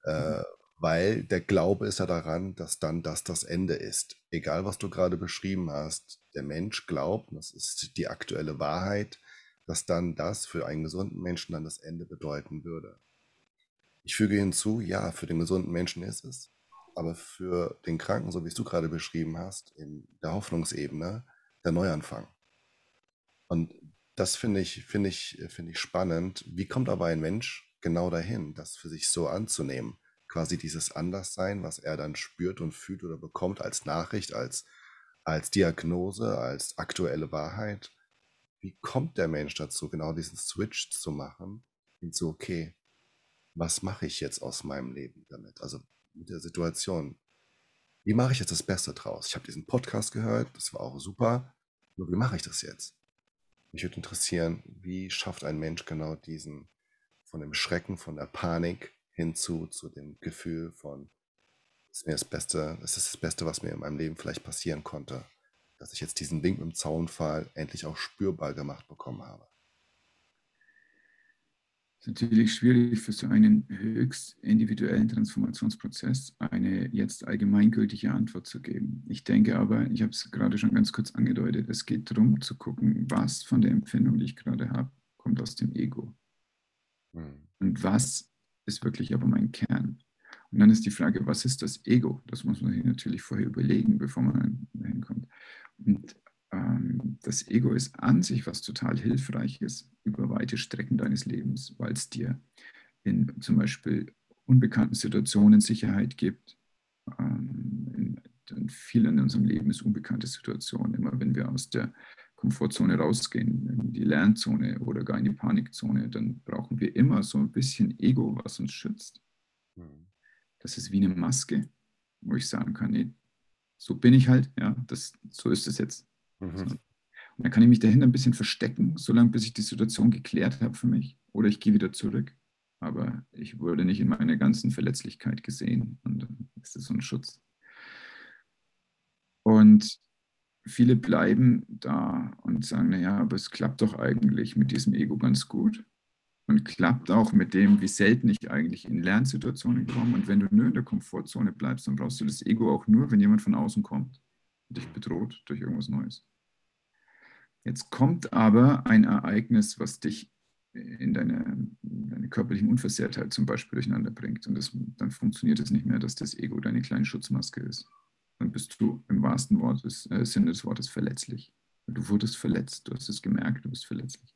Äh, mhm. Weil der Glaube ist ja daran, dass dann das das Ende ist. Egal, was du gerade beschrieben hast, der Mensch glaubt, das ist die aktuelle Wahrheit, dass dann das für einen gesunden Menschen dann das Ende bedeuten würde. Ich füge hinzu, ja, für den gesunden Menschen ist es, aber für den Kranken, so wie es du gerade beschrieben hast, in der Hoffnungsebene, der Neuanfang. Und das finde ich, finde ich, finde ich spannend. Wie kommt aber ein Mensch genau dahin, das für sich so anzunehmen? Quasi dieses Anderssein, was er dann spürt und fühlt oder bekommt als Nachricht, als, als Diagnose, als aktuelle Wahrheit. Wie kommt der Mensch dazu, genau diesen Switch zu machen? Hinzu, okay, was mache ich jetzt aus meinem Leben damit? Also mit der Situation wie mache ich jetzt das Beste draus? Ich habe diesen Podcast gehört, das war auch super. Nur wie mache ich das jetzt? Mich würde interessieren, wie schafft ein Mensch genau diesen von dem Schrecken, von der Panik hinzu zu dem Gefühl von, das ist mir das Beste, das ist das Beste, was mir in meinem Leben vielleicht passieren konnte, dass ich jetzt diesen Wink im Zaunfall endlich auch spürbar gemacht bekommen habe. Es ist natürlich schwierig für so einen höchst individuellen Transformationsprozess eine jetzt allgemeingültige Antwort zu geben. Ich denke aber, ich habe es gerade schon ganz kurz angedeutet, es geht darum zu gucken, was von der Empfindung, die ich gerade habe, kommt aus dem Ego. Mhm. Und was ist wirklich aber mein Kern. Und dann ist die Frage, was ist das Ego? Das muss man sich natürlich vorher überlegen, bevor man dahin kommt. Und ähm, das Ego ist an sich was total Hilfreiches über weite Strecken deines Lebens, weil es dir in zum Beispiel unbekannten Situationen Sicherheit gibt. Ähm, in, in vielen in unserem Leben ist unbekannte Situationen. Immer wenn wir aus der Komfortzone rausgehen, in die Lernzone oder gar in die Panikzone, dann brauchen wir immer so ein bisschen Ego, was uns schützt. Mhm. Das ist wie eine Maske, wo ich sagen kann, nee, so bin ich halt, ja, das, so ist es jetzt. Mhm. Und dann kann ich mich dahinter ein bisschen verstecken, solange bis ich die Situation geklärt habe für mich. Oder ich gehe wieder zurück. Aber ich wurde nicht in meiner ganzen Verletzlichkeit gesehen. Und dann ist das so ein Schutz. Und viele bleiben da und sagen, naja, aber es klappt doch eigentlich mit diesem Ego ganz gut. Und klappt auch mit dem, wie selten ich eigentlich in Lernsituationen komme. Und wenn du nur in der Komfortzone bleibst, dann brauchst du das Ego auch nur, wenn jemand von außen kommt und dich bedroht durch irgendwas Neues. Jetzt kommt aber ein Ereignis, was dich in deine, deine körperlichen Unversehrtheit zum Beispiel durcheinander bringt. Und das, dann funktioniert es nicht mehr, dass das Ego deine kleine Schutzmaske ist. Dann bist du im wahrsten Wort des, äh, Sinne des Wortes verletzlich. Du wurdest verletzt, du hast es gemerkt, du bist verletzlich.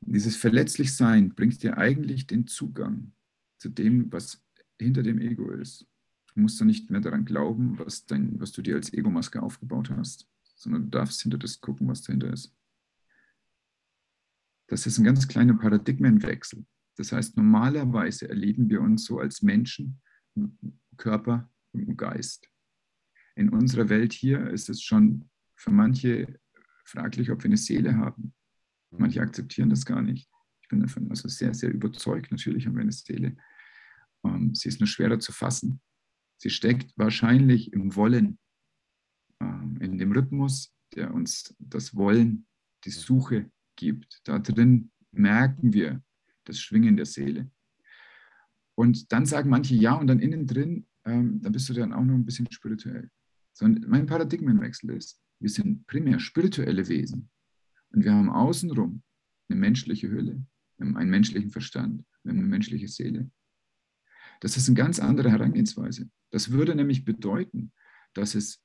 Dieses Verletzlichsein bringt dir eigentlich den Zugang zu dem, was hinter dem Ego ist. Du musst dann nicht mehr daran glauben, was, dein, was du dir als Ego-Maske aufgebaut hast sondern du darfst hinter das gucken, was dahinter ist. Das ist ein ganz kleiner Paradigmenwechsel. Das heißt, normalerweise erleben wir uns so als Menschen, Körper und Geist. In unserer Welt hier ist es schon für manche fraglich, ob wir eine Seele haben. Manche akzeptieren das gar nicht. Ich bin davon also sehr, sehr überzeugt. Natürlich haben wir eine Seele. Ähm, sie ist nur schwerer zu fassen. Sie steckt wahrscheinlich im Wollen, in dem Rhythmus, der uns das Wollen, die Suche gibt. Da drin merken wir das Schwingen der Seele. Und dann sagen manche ja und dann innen drin, ähm, dann bist du dann auch noch ein bisschen spirituell. Sondern mein Paradigmenwechsel ist, wir sind primär spirituelle Wesen und wir haben außenrum eine menschliche Hülle, wir haben einen menschlichen Verstand, wir haben eine menschliche Seele. Das ist eine ganz andere Herangehensweise. Das würde nämlich bedeuten, dass es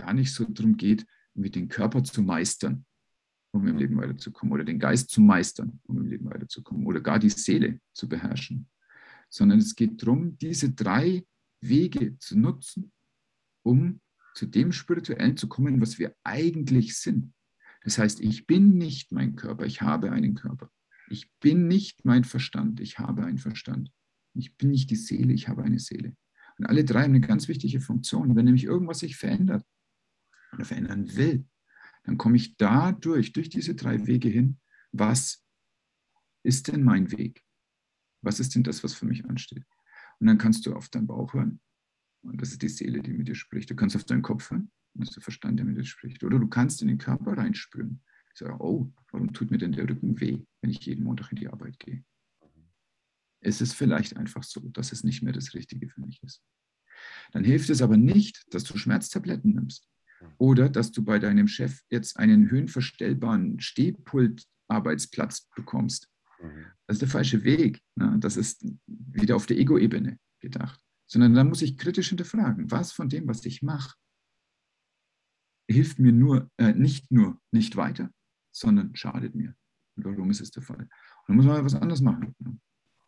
gar nicht so darum geht, irgendwie den Körper zu meistern, um im Leben weiterzukommen, oder den Geist zu meistern, um im Leben weiterzukommen, oder gar die Seele zu beherrschen, sondern es geht darum, diese drei Wege zu nutzen, um zu dem Spirituellen zu kommen, was wir eigentlich sind. Das heißt, ich bin nicht mein Körper, ich habe einen Körper. Ich bin nicht mein Verstand, ich habe einen Verstand. Ich bin nicht die Seele, ich habe eine Seele. Und alle drei haben eine ganz wichtige Funktion. Wenn nämlich irgendwas sich verändert oder verändern will, dann komme ich dadurch, durch diese drei Wege hin, was ist denn mein Weg? Was ist denn das, was für mich ansteht? Und dann kannst du auf deinen Bauch hören. Und das ist die Seele, die mit dir spricht. Du kannst auf deinen Kopf hören. Und das ist der Verstand, der mit dir spricht. Oder du kannst in den Körper reinspüren. Ich sage, oh, warum tut mir denn der Rücken weh, wenn ich jeden Montag in die Arbeit gehe? Es ist vielleicht einfach so, dass es nicht mehr das Richtige für mich ist. Dann hilft es aber nicht, dass du Schmerztabletten nimmst oder dass du bei deinem Chef jetzt einen höhenverstellbaren Stehpult-Arbeitsplatz bekommst. Mhm. Das ist der falsche Weg. Ne? Das ist wieder auf der Ego-Ebene gedacht. Sondern da muss ich kritisch hinterfragen, was von dem, was ich mache, hilft mir nur, äh, nicht nur nicht weiter, sondern schadet mir. Und warum ist es der Fall? Und dann muss man mal was anderes machen. Ne?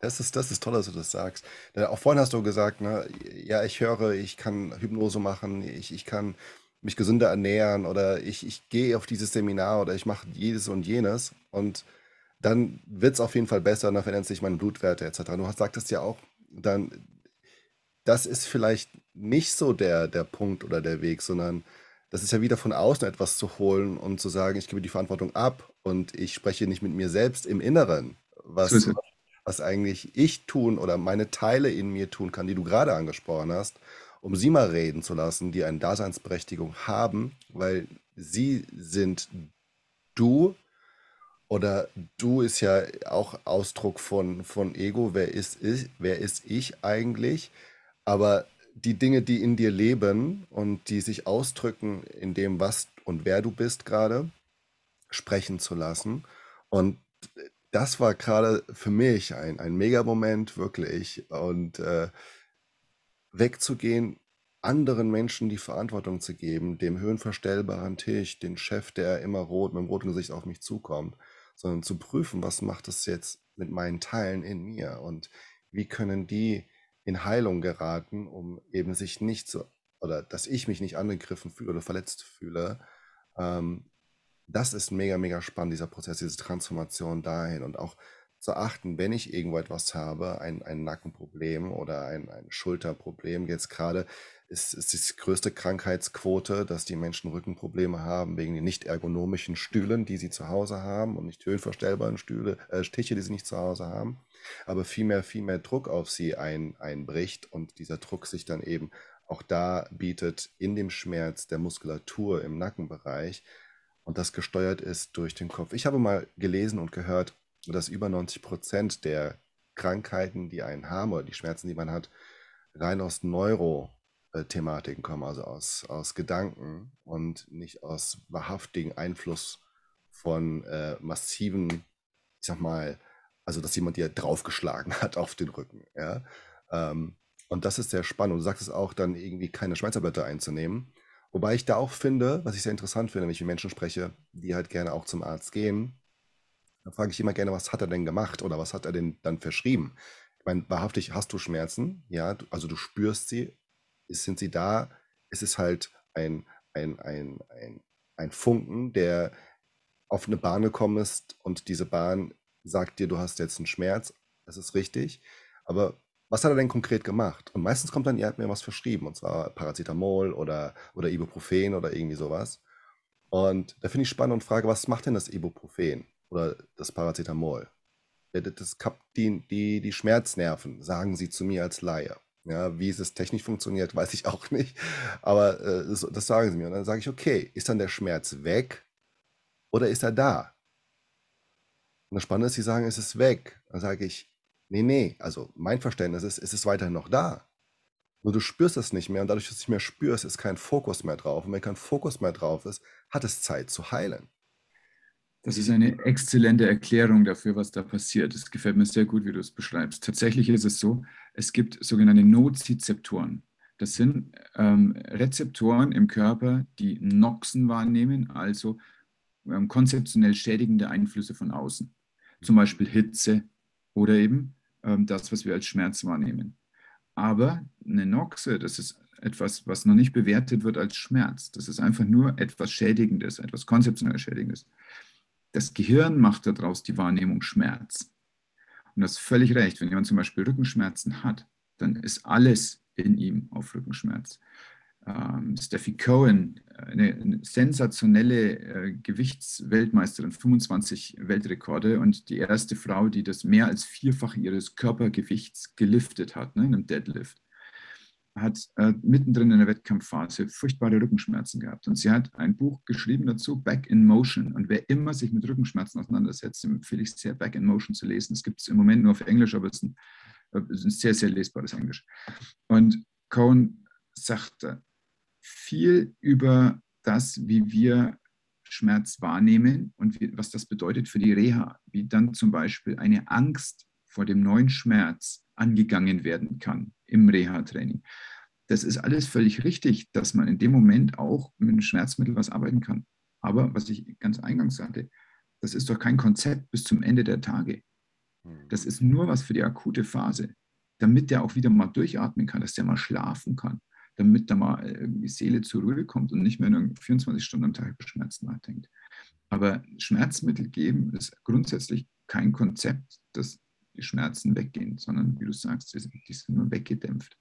Das ist, das ist toll, dass du das sagst. Auch vorhin hast du gesagt, ne, ja, ich höre, ich kann Hypnose machen, ich, ich kann mich gesünder ernähren oder ich, ich gehe auf dieses Seminar oder ich mache jedes und jenes. Und dann wird es auf jeden Fall besser, dann verändern sich meine Blutwerte etc. Du hast, sagtest ja auch, dann, das ist vielleicht nicht so der, der Punkt oder der Weg, sondern das ist ja wieder von außen etwas zu holen und zu sagen, ich gebe die Verantwortung ab und ich spreche nicht mit mir selbst im Inneren, was, was eigentlich ich tun oder meine Teile in mir tun kann, die du gerade angesprochen hast, um sie mal reden zu lassen, die eine Daseinsberechtigung haben, weil sie sind du oder du ist ja auch Ausdruck von, von Ego, wer ist, ist, wer ist ich eigentlich? Aber die Dinge, die in dir leben und die sich ausdrücken in dem, was und wer du bist gerade, sprechen zu lassen. Und das war gerade für mich ein, ein Mega-Moment, wirklich. Und äh, wegzugehen, anderen Menschen die Verantwortung zu geben, dem höhenverstellbaren Tisch, den Chef, der immer rot, mit dem roten Gesicht auf mich zukommt, sondern zu prüfen, was macht es jetzt mit meinen Teilen in mir und wie können die in Heilung geraten, um eben sich nicht so, oder dass ich mich nicht angegriffen fühle oder verletzt fühle, ähm, das ist mega, mega spannend, dieser Prozess, diese Transformation dahin und auch zu achten, wenn ich irgendwo etwas habe, ein, ein Nackenproblem oder ein, ein Schulterproblem, jetzt gerade ist, ist die größte Krankheitsquote, dass die Menschen Rückenprobleme haben wegen den nicht ergonomischen Stühlen, die sie zu Hause haben und nicht höhenverstellbaren Stühle, äh, Stiche, die sie nicht zu Hause haben, aber viel mehr, viel mehr Druck auf sie ein, einbricht und dieser Druck sich dann eben auch da bietet in dem Schmerz der Muskulatur im Nackenbereich, und das gesteuert ist durch den Kopf. Ich habe mal gelesen und gehört, dass über 90 Prozent der Krankheiten, die einen haben oder die Schmerzen, die man hat, rein aus Neurothematiken kommen, also aus, aus Gedanken und nicht aus wahrhaftigen Einfluss von äh, massiven, ich sag mal, also dass jemand dir draufgeschlagen hat auf den Rücken. Ja? Ähm, und das ist sehr spannend. Und du sagst es auch, dann irgendwie keine Schmerztablette einzunehmen. Wobei ich da auch finde, was ich sehr interessant finde, wenn ich mit Menschen spreche, die halt gerne auch zum Arzt gehen, da frage ich immer gerne, was hat er denn gemacht oder was hat er denn dann verschrieben? Ich meine, wahrhaftig hast du Schmerzen, ja, also du spürst sie, sind sie da, es ist halt ein, ein, ein, ein, ein Funken, der auf eine Bahn gekommen ist und diese Bahn sagt dir, du hast jetzt einen Schmerz, das ist richtig, aber was hat er denn konkret gemacht? Und meistens kommt dann, ihr habt mir was verschrieben, und zwar Paracetamol oder, oder Ibuprofen oder irgendwie sowas. Und da finde ich spannend und frage, was macht denn das Ibuprofen oder das Paracetamol? Das kappt die, die, die Schmerznerven, sagen sie zu mir als Laie. Ja, wie es technisch funktioniert, weiß ich auch nicht. Aber äh, das, das, sagen sie mir. Und dann sage ich, okay, ist dann der Schmerz weg oder ist er da? Und das Spannende ist, sie sagen, es ist weg. Dann sage ich, Nee, nee, also mein Verständnis ist, es ist weiterhin noch da. Nur du spürst es nicht mehr und dadurch, dass du es nicht mehr spürst, ist kein Fokus mehr drauf. Und wenn kein Fokus mehr drauf ist, hat es Zeit zu heilen. Das ist eine exzellente Erklärung dafür, was da passiert. Es gefällt mir sehr gut, wie du es beschreibst. Tatsächlich ist es so, es gibt sogenannte Nozizeptoren. Das sind ähm, Rezeptoren im Körper, die Noxen wahrnehmen, also ähm, konzeptionell schädigende Einflüsse von außen. Zum Beispiel Hitze oder eben ähm, das, was wir als Schmerz wahrnehmen. Aber eine Noxe, das ist etwas, was noch nicht bewertet wird als Schmerz. Das ist einfach nur etwas Schädigendes, etwas konzeptionell Schädigendes. Das Gehirn macht daraus die Wahrnehmung Schmerz. Und das ist völlig recht. Wenn jemand zum Beispiel Rückenschmerzen hat, dann ist alles in ihm auf Rückenschmerz. Ähm, Steffi Cohen, eine, eine sensationelle äh, Gewichtsweltmeisterin, 25 Weltrekorde und die erste Frau, die das mehr als vierfach ihres Körpergewichts geliftet hat, ne, in einem Deadlift hat äh, mittendrin in der Wettkampfphase furchtbare Rückenschmerzen gehabt. Und sie hat ein Buch geschrieben dazu, Back in Motion. Und wer immer sich mit Rückenschmerzen auseinandersetzt, empfehle ich sehr, Back in Motion zu lesen. Es gibt es im Moment nur auf Englisch, aber es ist ein, äh, ein sehr, sehr lesbares Englisch. Und Cohen sagte viel über das, wie wir Schmerz wahrnehmen und wie, was das bedeutet für die Reha, wie dann zum Beispiel eine Angst vor dem neuen Schmerz angegangen werden kann im Reha-Training. Das ist alles völlig richtig, dass man in dem Moment auch mit einem Schmerzmittel was arbeiten kann. Aber was ich ganz eingangs sagte, das ist doch kein Konzept bis zum Ende der Tage. Hm. Das ist nur was für die akute Phase, damit der auch wieder mal durchatmen kann, dass der mal schlafen kann, damit da mal äh, die Seele zur Ruhe kommt und nicht mehr nur 24 Stunden am Tag über Schmerzen nachdenkt. Aber Schmerzmittel geben ist grundsätzlich kein Konzept, das die Schmerzen weggehen, sondern wie du sagst, die sind nur weggedämpft.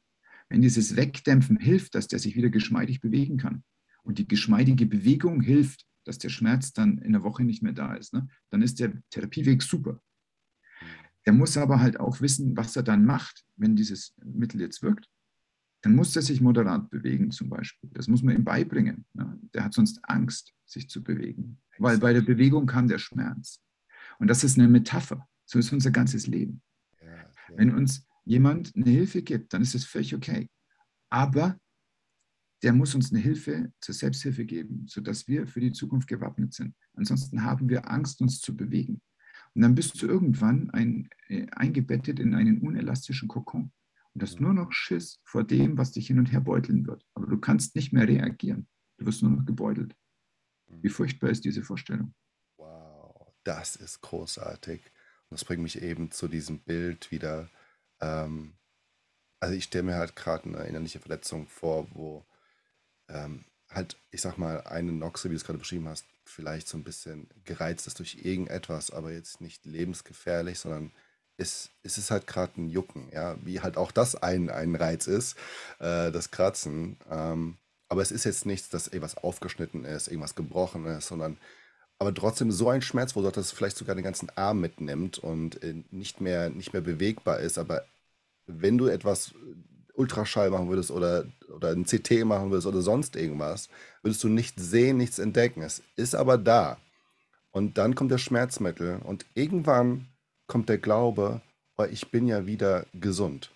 Wenn dieses Wegdämpfen hilft, dass der sich wieder geschmeidig bewegen kann und die geschmeidige Bewegung hilft, dass der Schmerz dann in der Woche nicht mehr da ist, ne, dann ist der Therapieweg super. Der muss aber halt auch wissen, was er dann macht, wenn dieses Mittel jetzt wirkt. Dann muss er sich moderat bewegen zum Beispiel. Das muss man ihm beibringen. Ne? Der hat sonst Angst, sich zu bewegen, weil bei der Bewegung kam der Schmerz. Und das ist eine Metapher. So ist unser ganzes Leben. Ja, Wenn uns jemand eine Hilfe gibt, dann ist das völlig okay. Aber der muss uns eine Hilfe zur Selbsthilfe geben, sodass wir für die Zukunft gewappnet sind. Ansonsten haben wir Angst, uns zu bewegen. Und dann bist du irgendwann ein, äh, eingebettet in einen unelastischen Kokon und hast nur noch Schiss vor dem, was dich hin und her beuteln wird. Aber du kannst nicht mehr reagieren. Du wirst nur noch gebeutelt. Wie mhm. furchtbar ist diese Vorstellung? Wow, das ist großartig. Das bringt mich eben zu diesem Bild wieder. Ähm, also ich stelle mir halt gerade eine innerliche Verletzung vor, wo ähm, halt, ich sag mal, eine Noxe, wie du es gerade beschrieben hast, vielleicht so ein bisschen gereizt ist durch irgendetwas, aber jetzt nicht lebensgefährlich, sondern ist, ist es halt gerade ein Jucken, ja, wie halt auch das ein, ein Reiz ist, äh, das Kratzen. Ähm, aber es ist jetzt nichts, dass irgendwas aufgeschnitten ist, irgendwas gebrochen ist, sondern aber trotzdem so ein Schmerz, wo das vielleicht sogar den ganzen Arm mitnimmt und äh, nicht mehr, nicht mehr bewegbar ist. Aber wenn du etwas äh, Ultraschall machen würdest oder, oder ein CT machen würdest oder sonst irgendwas, würdest du nicht sehen, nichts entdecken. Es ist aber da. Und dann kommt das Schmerzmittel und irgendwann kommt der Glaube, oh, ich bin ja wieder gesund.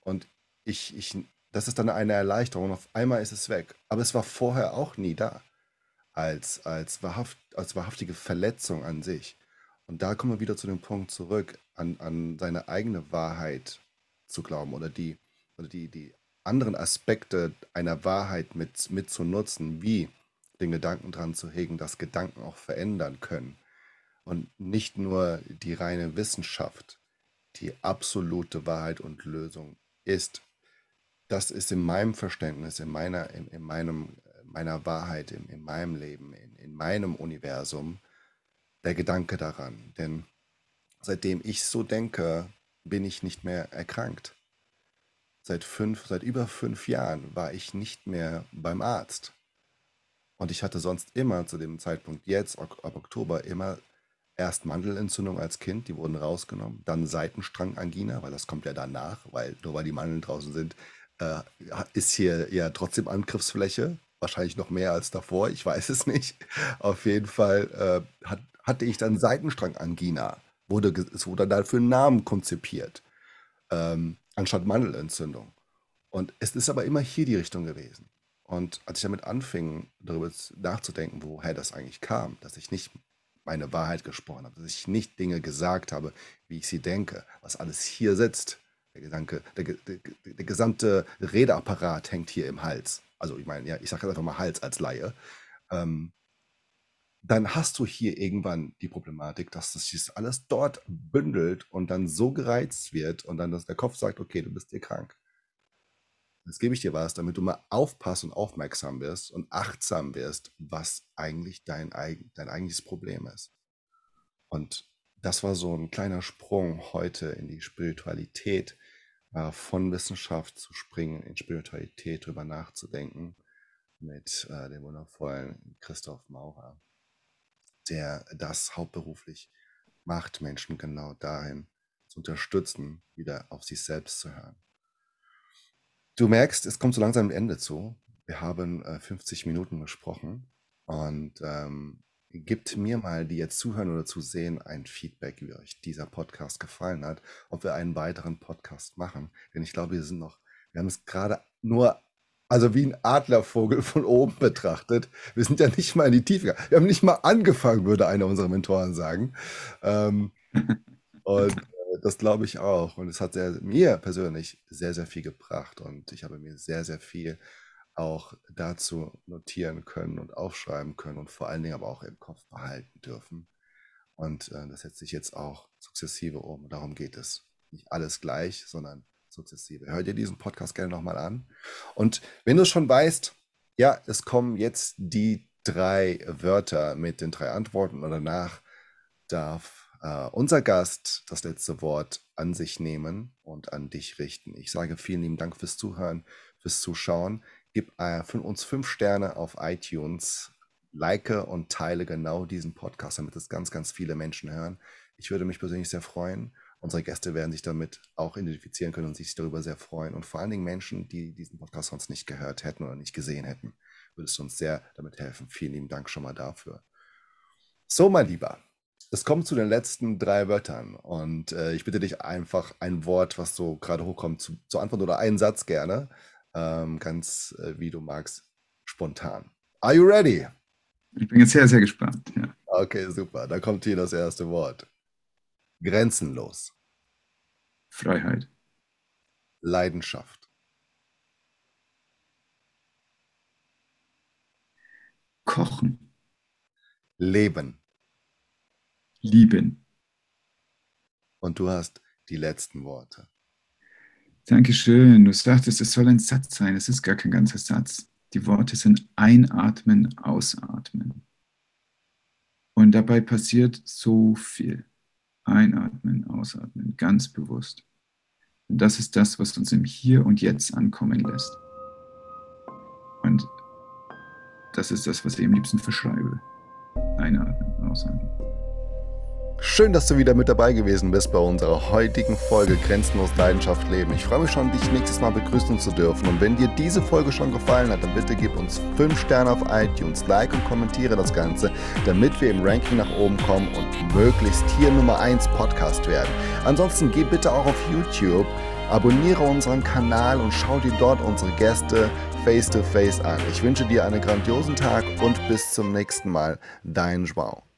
Und ich, ich, das ist dann eine Erleichterung. Auf einmal ist es weg. Aber es war vorher auch nie da als, als, wahrhaft, als wahrhaftige Verletzung an sich. Und da kommen wir wieder zu dem Punkt zurück, an, an seine eigene Wahrheit zu glauben oder die, oder die, die anderen Aspekte einer Wahrheit mit, mit zu nutzen, wie den Gedanken dran zu hegen, dass Gedanken auch verändern können. Und nicht nur die reine Wissenschaft, die absolute Wahrheit und Lösung ist. Das ist in meinem Verständnis, in, meiner, in, in meinem meiner Wahrheit, in, in meinem Leben, in, in meinem Universum, der Gedanke daran. Denn seitdem ich so denke, bin ich nicht mehr erkrankt. Seit fünf, seit über fünf Jahren war ich nicht mehr beim Arzt. Und ich hatte sonst immer zu dem Zeitpunkt jetzt, ab Oktober, immer erst Mandelentzündung als Kind, die wurden rausgenommen, dann Seitenstrangangina, weil das kommt ja danach, weil nur weil die Mandeln draußen sind, äh, ist hier ja trotzdem Angriffsfläche wahrscheinlich noch mehr als davor, ich weiß es nicht. Auf jeden Fall äh, hat, hatte ich dann Seitenstrangangina. Wurde, es wurde dann für einen Namen konzipiert, ähm, anstatt Mandelentzündung. Und es ist aber immer hier die Richtung gewesen. Und als ich damit anfing, darüber nachzudenken, woher das eigentlich kam, dass ich nicht meine Wahrheit gesprochen habe, dass ich nicht Dinge gesagt habe, wie ich sie denke, was alles hier sitzt, der Gedanke, der, der, der gesamte Redeapparat hängt hier im Hals also ich meine, ja, ich sage jetzt einfach mal Hals als Laie, ähm, dann hast du hier irgendwann die Problematik, dass sich alles dort bündelt und dann so gereizt wird und dann dass der Kopf sagt, okay, du bist hier krank. Jetzt gebe ich dir was, damit du mal aufpasst und aufmerksam wirst und achtsam wirst, was eigentlich dein, dein eigentliches Problem ist. Und das war so ein kleiner Sprung heute in die Spiritualität, äh, von Wissenschaft zu springen, in Spiritualität drüber nachzudenken mit äh, dem wundervollen Christoph Maurer, der das hauptberuflich macht, Menschen genau dahin zu unterstützen, wieder auf sich selbst zu hören. Du merkst, es kommt so langsam ein Ende zu. Wir haben äh, 50 Minuten gesprochen und ähm, Gebt mir mal, die jetzt zuhören oder zusehen, ein Feedback, wie euch dieser Podcast gefallen hat, ob wir einen weiteren Podcast machen. Denn ich glaube, wir sind noch, wir haben es gerade nur, also wie ein Adlervogel von oben betrachtet. Wir sind ja nicht mal in die Tiefe. Wir haben nicht mal angefangen, würde einer unserer Mentoren sagen. Ähm, und äh, das glaube ich auch. Und es hat sehr, mir persönlich sehr, sehr viel gebracht. Und ich habe mir sehr, sehr viel auch dazu notieren können und aufschreiben können und vor allen Dingen aber auch im Kopf behalten dürfen. Und äh, das setzt sich jetzt auch sukzessive um. Darum geht es. Nicht alles gleich, sondern sukzessive. Hör dir diesen Podcast gerne nochmal an. Und wenn du schon weißt, ja, es kommen jetzt die drei Wörter mit den drei Antworten und danach darf äh, unser Gast das letzte Wort an sich nehmen und an dich richten. Ich sage vielen lieben Dank fürs Zuhören, fürs Zuschauen. Gib äh, uns fünf Sterne auf iTunes, like und teile genau diesen Podcast, damit es ganz, ganz viele Menschen hören. Ich würde mich persönlich sehr freuen. Unsere Gäste werden sich damit auch identifizieren können und sich darüber sehr freuen. Und vor allen Dingen Menschen, die diesen Podcast sonst nicht gehört hätten oder nicht gesehen hätten, würdest du uns sehr damit helfen. Vielen lieben Dank schon mal dafür. So, mein Lieber, es kommt zu den letzten drei Wörtern und äh, ich bitte dich einfach ein Wort, was so gerade hochkommt, zu, zu antworten oder einen Satz gerne ähm, ganz äh, wie du magst, spontan. Are you ready? Ich bin jetzt sehr, sehr gespannt. Ja. Okay, super. Da kommt hier das erste Wort. Grenzenlos. Freiheit. Leidenschaft. Kochen. Leben. Lieben. Und du hast die letzten Worte. Dankeschön. Du sagtest, es soll ein Satz sein. Es ist gar kein ganzer Satz. Die Worte sind einatmen, ausatmen. Und dabei passiert so viel. Einatmen, ausatmen, ganz bewusst. Und das ist das, was uns im Hier und Jetzt ankommen lässt. Und das ist das, was ich am liebsten verschreibe. Einatmen, ausatmen. Schön, dass du wieder mit dabei gewesen bist bei unserer heutigen Folge Grenzenlos Leidenschaft leben. Ich freue mich schon, dich nächstes Mal begrüßen zu dürfen. Und wenn dir diese Folge schon gefallen hat, dann bitte gib uns 5 Sterne auf iTunes, like und kommentiere das Ganze, damit wir im Ranking nach oben kommen und möglichst hier Nummer 1 Podcast werden. Ansonsten geh bitte auch auf YouTube, abonniere unseren Kanal und schau dir dort unsere Gäste face to face an. Ich wünsche dir einen grandiosen Tag und bis zum nächsten Mal. Dein Joao.